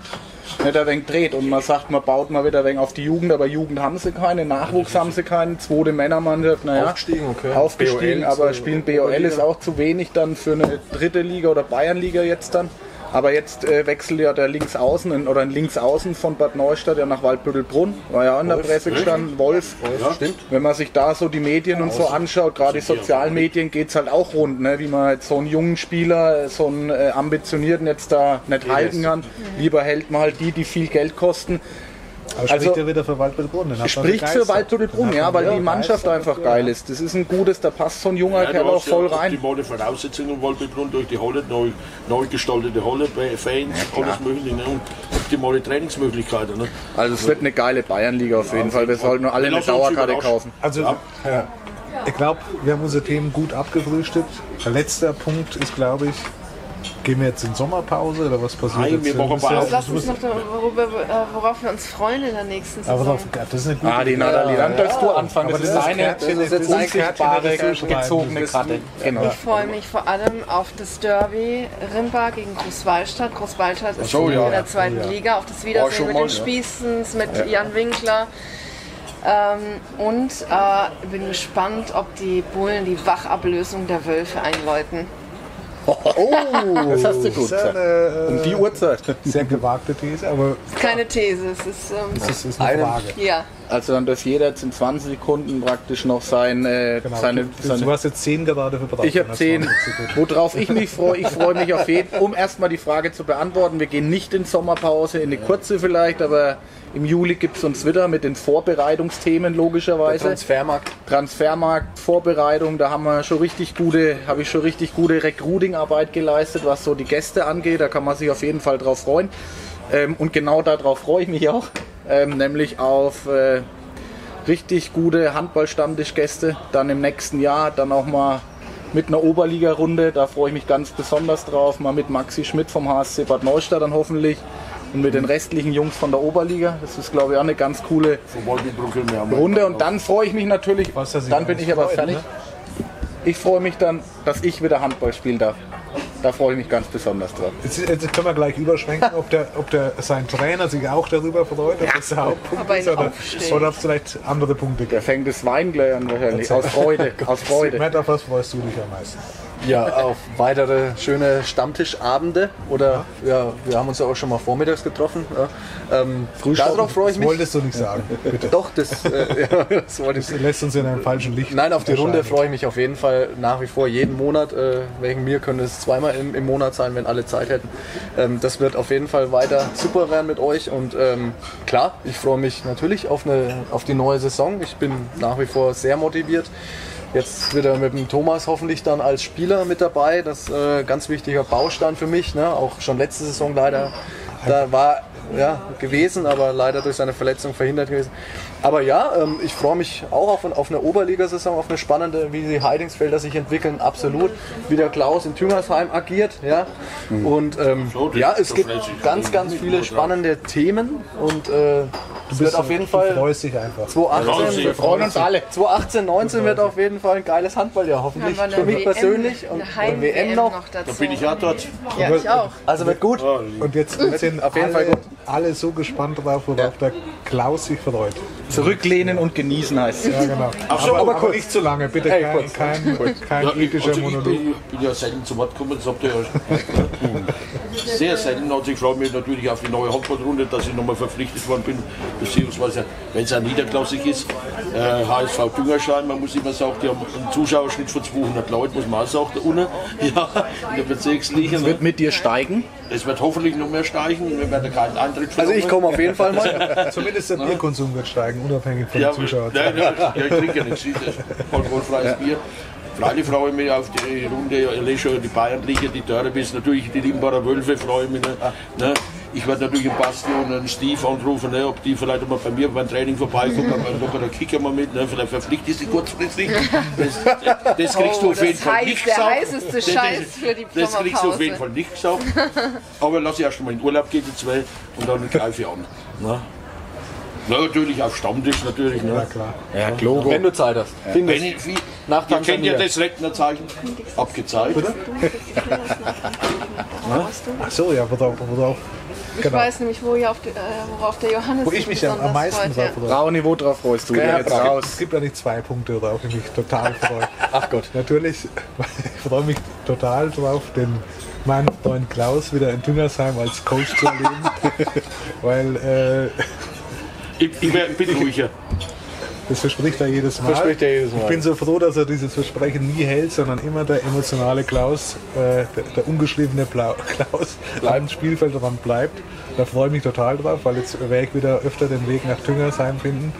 nicht ein wenig dreht und man sagt, man baut mal wieder ein wenig auf die Jugend, aber Jugend haben sie keine, Nachwuchs haben sie keinen, zweite Männermannschaft, naja, Aufgestiegen, okay. aufgestiegen, BOL, aber spielen BOL ist auch zu wenig dann für eine dritte Liga oder Bayernliga jetzt dann. Aber jetzt äh, wechselt ja der Linksaußen in- oder ein Linksaußen von Bad Neustadt ja nach Waldbüttelbrunn. War ja auch in der Presse gestanden. Wolf. stimmt. Wenn man sich da so die Medien und so anschaut, gerade die Sozialmedien, geht es halt auch rund, ne? wie man halt so einen jungen Spieler, so einen äh, ambitionierten jetzt da nicht halten kann. Lieber hält man halt die, die viel Geld kosten. Aber spricht also- ja wieder für Waldbüttelbrunn. Spricht für. Waldbüttelbrunn, ja, weil die Mannschaft einfach geil ist. Das ist ein gutes, da passt so ein junger Ja, Kerl auch voll ja rein. optimale Voraussetzungen, Waldbebrunn durch die Halle, neu, neu gestaltete Halle, bei Fans, alles mögliche ne? und optimale Trainingsmöglichkeiten. Ne? Also es wird eine geile Bayernliga auf jeden Fall. Wir sollten nur alle eine Dauerkarte kaufen. Also, ja. ich glaube, wir haben unsere Themen gut abgefrühstückt. Der letzte Punkt ist, glaube ich, gehen wir jetzt in Sommerpause oder was passiert Nein, jetzt? wir ja- Pause. Lass uns noch worüber, äh, worauf wir uns freuen in der nächsten Aber Saison. auf, das ist eine gute Ah, die Natalie, dann darfst du anfangen. Aber Das ist das ist eine Kärtchen, das ist unsichtbare, gezogene Karte. Genau. Ich freue mich vor allem auf das Derby Rimba gegen Großwallstadt. Großwallstadt ist so, ja. in der zweiten Liga. Auf das Wiedersehen schon mit mal, den ja. Spießens, mit Jan Winkler. Ähm, und äh, bin gespannt, ob die Bullen die Wachablösung der Wölfe einläuten. Oh, das hast du gut ist gesagt. eine Um die Uhrzeit. äh, sehr gewagte These, aber Keine These, es ist. Ähm, das ist eine Eine- Frage. ja, Also dann darf jeder jetzt in 20 Sekunden praktisch noch sein, äh, Genau. seine, du, seine du hast jetzt 10 gerade verbraucht. Ich habe Das zehn. war nicht so gut. Worauf ich mich freue, ich freue mich auf jeden um erstmal die Frage zu beantworten. Wir gehen nicht in Sommerpause, in eine kurze vielleicht, aber im Juli gibt es uns wieder mit den Vorbereitungsthemen logischerweise. Transfermarkt. Transfermarkt, Vorbereitung, da haben wir schon richtig gute, habe ich schon richtig gute Recruiting-Arbeit geleistet, was so die Gäste angeht. Da kann man sich auf jeden Fall drauf freuen. Ähm, und genau darauf freue ich mich auch, ähm, nämlich auf äh, richtig gute Handball-Stammtischgäste dann im nächsten Jahr, dann auch mal mit einer Oberliga-Runde, da freue ich mich ganz besonders drauf, mal mit Maxi Schmidt vom HSC Bad Neustadt dann hoffentlich und mit den restlichen Jungs von der Oberliga. Das ist glaube ich auch eine ganz coole Runde und dann freue ich mich natürlich, dann bin ich aber fertig. ne? Ich freue mich dann, dass ich wieder Handball spielen darf. Da freue ich mich ganz besonders drauf. Jetzt, jetzt können wir gleich überschwenken, ob, der, ob der, sein Trainer sich auch darüber freut, ob das der Hauptpunkt er ist oder, oder ob es vielleicht andere Punkte Der gibt. fängt das Wein gleich an wahrscheinlich. Aus Freude. Aus Freude. Matt, auf was freust du dich am meisten? Ja, auf weitere schöne Stammtischabende. Oder ja, wir haben uns ja auch schon mal vormittags getroffen. Ja. Ähm, darauf freue ich Das mich. wolltest du nicht sagen. Bitte. Doch, das, äh, ja, das wollte ich Das lässt uns in einem falschen Licht. Nein, auf die Runde freue ich mich auf jeden Fall nach wie vor jeden Monat. Äh, wegen mir könnte es zweimal im, im Monat sein, wenn alle Zeit hätten. Ähm, das wird auf jeden Fall weiter super werden mit euch. Und ähm, klar, ich freue mich natürlich auf, eine, auf die neue Saison. Ich bin nach wie vor sehr motiviert. Jetzt wird er mit dem Thomas hoffentlich dann als Spieler mit dabei. Das äh, ganz wichtiger Baustein für mich. Ne? Auch schon letzte Saison leider. Da war ja, gewesen, aber leider durch seine Verletzung verhindert gewesen. Aber ja, ähm, ich freue mich auch auf, auf eine Oberligasaison, auf eine spannende, wie die Heidingsfelder sich entwickeln, absolut. Wie der Klaus in Tüngersheim agiert, ja. Und ähm, ja, es gibt ganz, ganz viele spannende Themen und äh, es wird auf jeden Du Fall freust dich einfach. 2018, Wir freuen uns alle. 2018, 19 wird auf jeden Fall ein geiles Handballjahr, hoffentlich. Wir Für mich WM, persönlich und eine WM noch. dazu. Da bin ich ja dort. Ja, ich auch. Also wird gut. Und jetzt, sind Auf jeden Fall gut. Alle so gespannt drauf, worauf der Klaus sich freut. Zurücklehnen und genießen heißt es. Ja, genau. Ach so, aber, aber aber kurz. nicht zu lange, bitte Ey, kein, kurz. kein, kein Ja, ich, ethischer also ich Monolog. bin, bin ja selten zu Wort gekommen, das habt ihr ja sehr selten. Also ich freue mich natürlich auf die neue Handballrunde, dass ich nochmal verpflichtet worden bin, beziehungsweise wenn es auch niederklassig ist, äh, HSV Düngerschein, man muss immer sagen, die haben einen Zuschauerschnitt von 200 Leuten, muss man auch sagen, da unten, ja, in der Bezirksliga. Ne? Wird mit dir steigen. Es wird hoffentlich noch mehr steigen, wir werden keinen Eintritt Also ich komme auf jeden Fall mal. Zumindest der Bierkonsum wird steigen, unabhängig von Ja, den Zuschauern. nein, nein, ja, ich trinke ja nichts. Alkoholfreies Bier. Freilich freue ich mich auf die Runde, allein schon die Bayernliga, die Derbys, natürlich die Limbacher Wölfe freue ich mich. Ne? Ich werde natürlich einen Basti und einen Steve anrufen, ne? ob die vielleicht mal bei mir beim Training vorbeikommen, aber locker Kicker mal mit, ne? vielleicht verpflichtet ich sie kurzfristig. Das, das kriegst du Oh, auf jeden das Fall heißt, nicht der gesagt. heißeste Das- das- Scheiß für die Das kriegst du auf jeden. Fall nicht gesagt. Aber lass ich erst mal in Urlaub gehen, die zwei, und dann greife ich an. Ne? Na, natürlich auf Stammtisch, natürlich. Ne? Ja, klar. Ja, Logo. Wenn du Zeit hast. Findest. Wenn ich, wie, Nach ihr kennt ja das Recknerzeichen abgezeigt. Ach so, ja, worauf, worauf, Ich genau. weiß nämlich, wo ihr auf die, äh, worauf der Johannes wo ich mich am, besonders am meisten freut, ja. drauf freue. Braunie, worauf freust du dich Ja, jetzt Brau- raus? Es gibt eigentlich zwei Punkte, worauf ich mich total freue. Ach Gott. Natürlich, ich freue mich total drauf, den meinen Freund Klaus wieder in Düngersheim als Coach zu erleben. Weil äh, Ich, ich wär- bin ruhiger. Das verspricht er jedes Mal. Verspricht er jedes Mal. Ich bin so froh, dass er dieses Versprechen nie hält, sondern immer der emotionale Klaus, äh, der, der ungeschliffene Blau Klaus am Spielfeld dran bleibt. Da freue ich mich total drauf, weil jetzt werde ich wieder öfter den Weg nach Tüngersheim finden.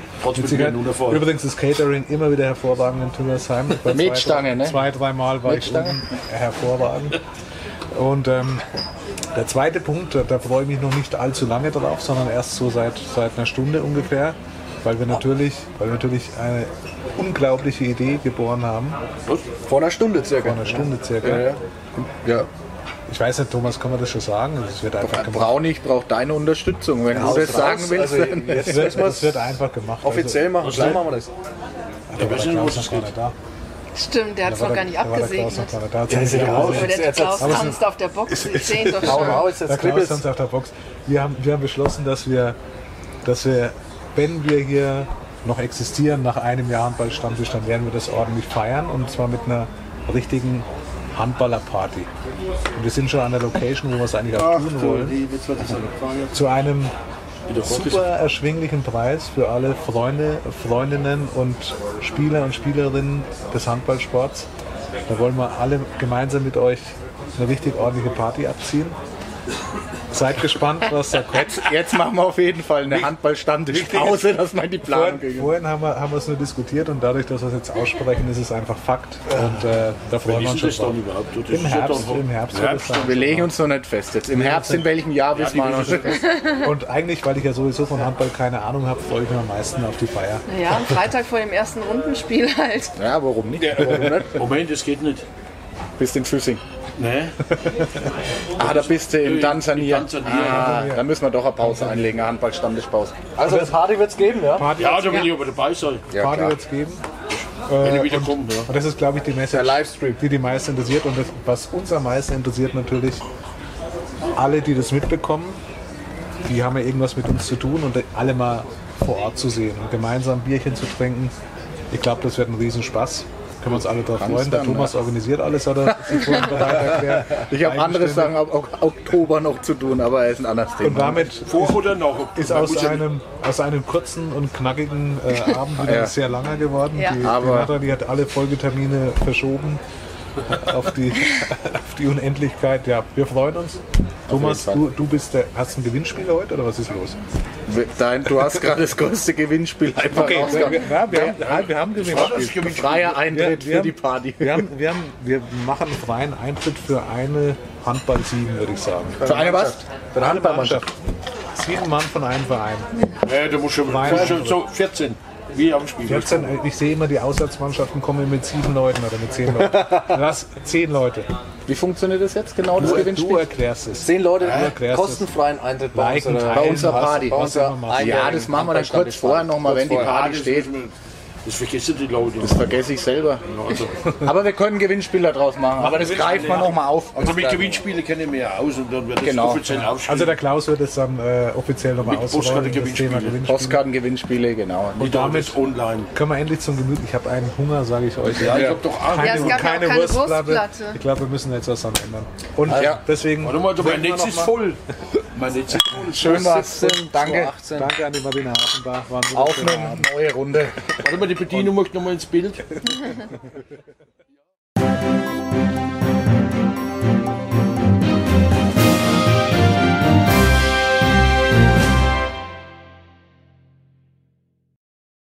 Übrigens ist Catering immer wieder hervorragend in Tüngersheim. Mit Stange, ne? Zwei, dreimal war Mit ich Stange. unten. hervorragend. Und ähm, der zweite Punkt, da- da freue ich mich noch nicht allzu lange drauf, sondern erst so seit, seit einer Stunde ungefähr, weil wir natürlich, weil wir natürlich eine unglaubliche Idee geboren haben, Vor einer Stunde circa. vor einer Stunde circa. Ja, ja. ja. Ich weiß nicht, Thomas, kann man das schon sagen? Es wird einfach gemacht. Braunie, ich brauche deine Unterstützung. Wenn du das sagen willst, Also, dann jetzt Es wird, es wird einfach gemacht. offiziell machen. Denn? machen wir das. Also, da war der Klaus noch gar nicht da. Stimmt, der hat es noch der- gar nicht da war der Klaus abgesegnet. noch gar nicht da. Ja, ist ja Jetzt- raus. Aber der Klaus tanzt auf der Box, ich sehe ihn doch schon. Der Klaus tanzt auf der Box. Wir haben, wir haben beschlossen, dass wir, dass wir, wenn wir hier noch existieren nach einem Jahr Handballstammtisch, dann werden wir das ordentlich feiern und zwar mit einer richtigen Handballerparty. Und wir sind schon an der Location, wo wir es eigentlich auch tun wollen. Zu einem super erschwinglichen Preis für alle Freunde, Freundinnen und Spieler und Spielerinnen des Handballsports. Da wollen wir alle gemeinsam mit euch eine richtig ordentliche Party abziehen. Seid gespannt, was da kommt. Jetzt, jetzt machen wir auf jeden Fall eine Handball-Stammtischpause, dass man die Planung Vorhin, vorhin haben, wir, haben wir es nur diskutiert und dadurch, dass wir es jetzt aussprechen, ist es einfach Fakt. Und äh, da freuen wir uns schon das dann drauf. überhaupt? Das Im ist ja Herbst, im Herbst es sein. Wir legen uns noch nicht fest jetzt. Im Herbst in welchem Jahr wissen wir noch nicht. Und eigentlich, weil ich ja sowieso von Handball keine Ahnung habe, freue ich mich am meisten auf die Feier. Ja, am Freitag vor dem ersten Rundenspiel halt. Ja, warum nicht? Warum nicht? Moment, das geht nicht. Bist in Füssing. Ne? Ah, da bist du in In Tansania. Tansania. Ah, da müssen wir doch eine Pause einlegen, eine Handball-Stammtischpause. Also Party wird es geben, ja? Party, Ja, da will ich aber dabei sein, Ja, Party wird es geben. wenn Äh, wieder und. Ja. und das ist, glaube ich, die Message, Der Livestream. die die meisten interessiert. Und das, was uns am meisten interessiert natürlich, alle, die das mitbekommen, die haben ja irgendwas mit uns zu tun und alle mal vor Ort zu sehen und gemeinsam Bierchen zu trinken. Ich glaube, das wird ein Riesenspaß. Können wir uns alle darauf freuen. Der Thomas organisiert alles, hat er sich vorhin bereit erklärt. Ich habe andere. Sachen ab Oktober noch zu tun, aber es ist ein anderes Und Thema. damit Vor oder nach? ist aus einem, aus einem kurzen und knackigen äh, Abend wieder Ja. sehr langer geworden. Ja. Die, die Aber- Nathalie hat alle Folgetermine verschoben auf die, auf die Unendlichkeit. Ja, wir freuen uns. Thomas, du, du bist der, hast ein Gewinnspiel heute oder was ist los? Dein, du hast gerade das größte Gewinnspiel einfach wir, rausgehauen. wir, ja, wir, haben, ja, wir haben Gewinnspiel. Freier Eintritt Wir- wir für haben- die Party. Wir, haben, wir, haben, wir machen einen freien Eintritt für eine Handball-Sieben, würde ich sagen. Für eine was? Für eine Handballmannschaft. Sieben Mann von einem Verein. Ja, da muss schon, schon so 14. Wie am Spiel. 14, äh, ich sehe immer, die Auswärtsmannschaften kommen mit sieben Leuten oder mit zehn Leuten. Lass zehn Leute. Wie funktioniert das jetzt genau, das Du, du Gewinnspiel? erklärst es. Zehn Leute erklärst kostenfreien Eintritt bei Liken, unserer, teilen, Bei unserer was- Party. bei unserer Ja, das machen wir dann kurz vorher nochmal, wenn die Party steht. Das vergessen die Leute. Das vergesse ich selber. Also, Aber wir können Gewinnspiele daraus machen. Aber das greifen wir nochmal auf. also mit Gewinnspiele kennen wir ja aus und dann wird das Genau. offiziell ausgeschrieben. Also der Klaus wird es dann äh, offiziell nochmal ausrollen, das Postkarte-Gewinnspiele. Thema Gewinnspiele. Postkartengewinnspiele, genau. und damit- damit online. Können wir endlich zum Gemüt. Ich habe einen Hunger, sage ich euch. Ja, ich hab doch Angst. Ja, es gab auch keine Wurstplatte. Ich glaube, wir müssen jetzt was dran ändern. Und Ja. deswegen Warte mal, mein Netz ist voll. Meine Schön war's. Danke, danke an die Martina Hafenbach. Auf eine Abend. neue Runde. Warte mal, die Bedienung macht nochmal ins Bild.